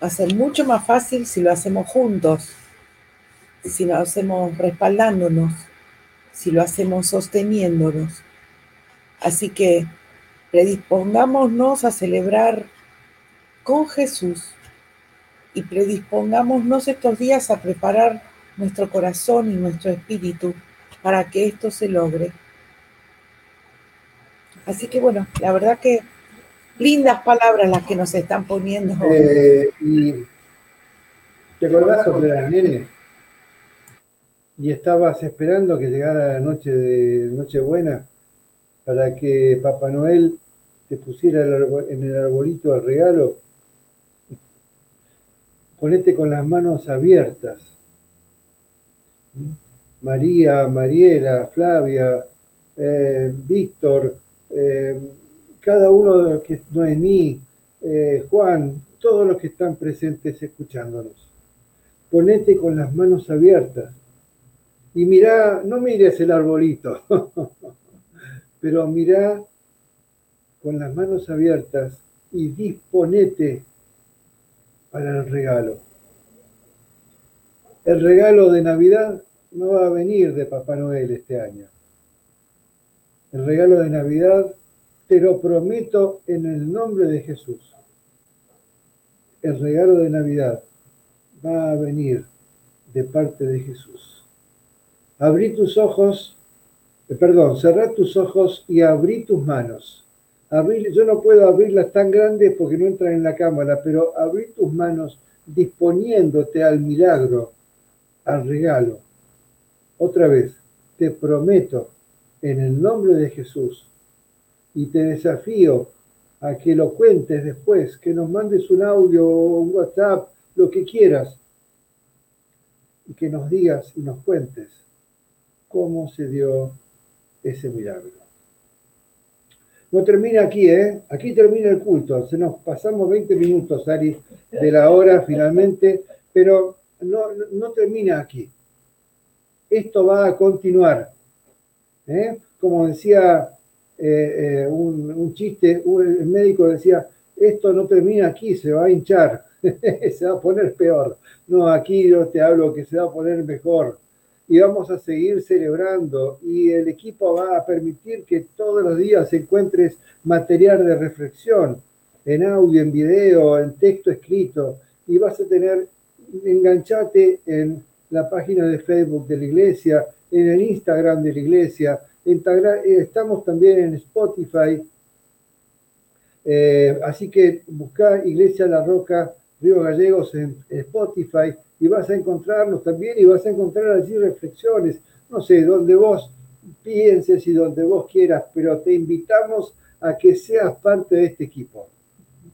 B: Va a ser mucho más fácil si lo hacemos juntos, si lo hacemos respaldándonos, si lo hacemos sosteniéndonos. Así que predispongámonos a celebrar con Jesús y predispongámonos estos días a preparar nuestro corazón y nuestro espíritu para que esto se logre. Así que bueno, la verdad que lindas palabras las que nos están poniendo.
A: Eh, y ¿Te acordás sobre las nenes? y estabas esperando que llegara la noche de Nochebuena para que Papá Noel te pusiera en el arbolito el regalo, ponete con las manos abiertas. María, Mariela, Flavia, eh, Víctor, eh, cada uno de los que Noemí, eh, Juan, todos los que están presentes escuchándonos. Ponete con las manos abiertas y mirá, no mires el arbolito, pero mirá con las manos abiertas y disponete para el regalo. El regalo de Navidad no va a venir de Papá Noel este año. El regalo de Navidad te lo prometo en el nombre de Jesús. El regalo de Navidad va a venir de parte de Jesús. Abrí tus ojos, eh, perdón, cerrá tus ojos y abrí tus manos. Yo no puedo abrirlas tan grandes porque no entran en la cámara, pero abrí tus manos disponiéndote al milagro, al regalo. Otra vez, te prometo en el nombre de Jesús y te desafío a que lo cuentes después, que nos mandes un audio o un WhatsApp, lo que quieras, y que nos digas y nos cuentes cómo se dio ese milagro. No termina aquí, ¿eh? Aquí termina el culto. Se nos pasamos 20 minutos, Ari, de la hora finalmente, pero no, no termina aquí. Esto va a continuar. ¿eh? Como decía eh, eh, un, un, chiste, el médico decía, esto no termina aquí, se va a hinchar, se va a poner peor. No, aquí yo te hablo que se va a poner mejor y vamos a seguir celebrando. Y el equipo va a permitir que todos los días encuentres material de reflexión en audio, en video, en texto escrito. Y vas a tener, enganchate en la página de Facebook de la iglesia, en el Instagram de la iglesia, estamos también en Spotify, eh, así que busca Iglesia La Roca Río Gallegos en Spotify y vas a encontrarnos también y vas a encontrar allí reflexiones, no sé, donde vos pienses y donde vos quieras, pero te invitamos a que seas parte de este equipo,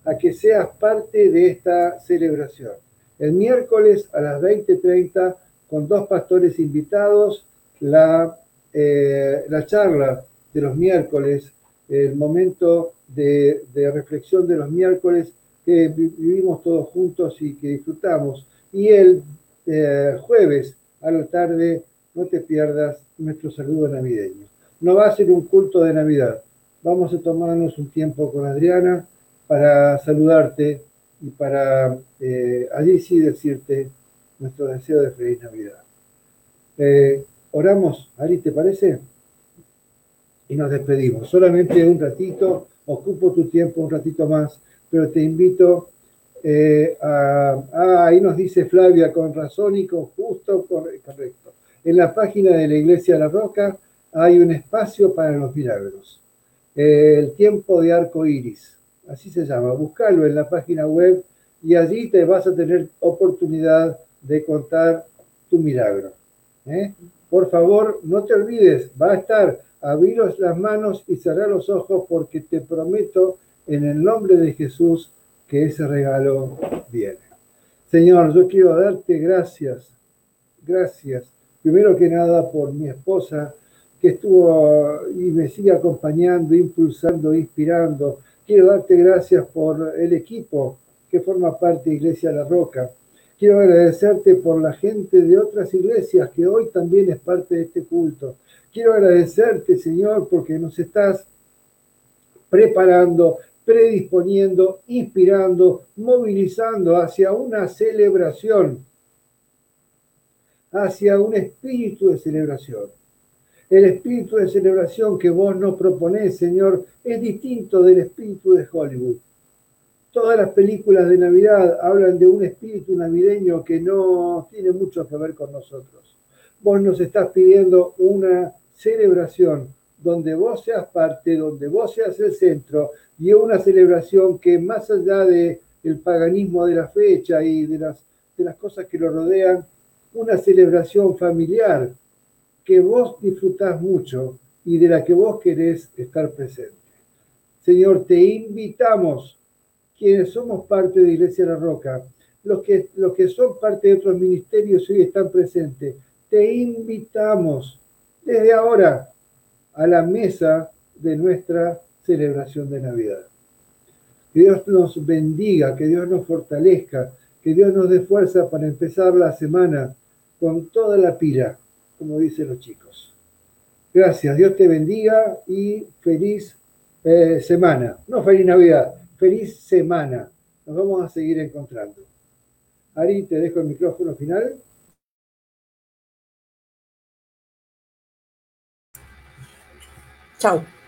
A: a que seas parte de esta celebración. El miércoles a las 20.30 con dos pastores invitados, la, eh, la charla de los miércoles, el momento de, de reflexión de los miércoles que vivimos todos juntos y que disfrutamos y el eh, jueves a la tarde no te pierdas nuestro saludo navideño. No va a ser un culto de Navidad. Vamos a tomarnos un tiempo con Adriana para saludarte y para eh, allí sí decirte nuestro deseo de feliz Navidad. Eh, oramos, Ari, ¿te parece? Y nos despedimos. Solamente un ratito, ocupo tu tiempo un ratito más, pero te invito eh, ah, ahí nos dice Flavia, con razón y con justo, correcto. En la página de la Iglesia de la Roca hay un espacio para los milagros. el tiempo de arco iris, así se llama. Búscalo en la página web y allí te vas a tener oportunidad de contar tu milagro. ¿eh? Por favor, no te olvides, va a estar, abriros las manos y cerrar los ojos porque te prometo en el nombre de Jesús que ese regalo viene. Señor, yo quiero darte gracias, gracias, primero que nada por mi esposa que estuvo y me sigue acompañando, impulsando, inspirando. Quiero darte gracias por el equipo que forma parte de Iglesia La Roca. Quiero agradecerte por la gente de otras iglesias que hoy también es parte de este culto. Quiero agradecerte, Señor, porque nos estás preparando predisponiendo, inspirando, movilizando hacia una celebración, hacia un espíritu de celebración. El espíritu de celebración que vos nos proponés, Señor, es distinto del espíritu de Hollywood. Todas las películas de Navidad hablan de un espíritu navideño que no tiene mucho que ver con nosotros. Vos nos estás pidiendo una celebración donde vos seas parte, donde vos seas el centro, y una celebración que más allá del el paganismo de la fecha y de las, de las cosas que lo rodean, una celebración familiar que vos disfrutás mucho y de la que vos querés estar presente. Señor, te invitamos, quienes somos parte de Iglesia La Roca, los que, los que son parte de otros ministerios y hoy están presentes, te invitamos desde ahora a la mesa de nuestra celebración de Navidad. Que Dios nos bendiga, que Dios nos fortalezca, que Dios nos dé fuerza para empezar la semana con toda la pila, como dicen los chicos. Gracias, Dios te bendiga y feliz eh, semana. No feliz Navidad, feliz semana. Nos vamos a seguir encontrando. Ari, te dejo el micrófono final.
B: Chao.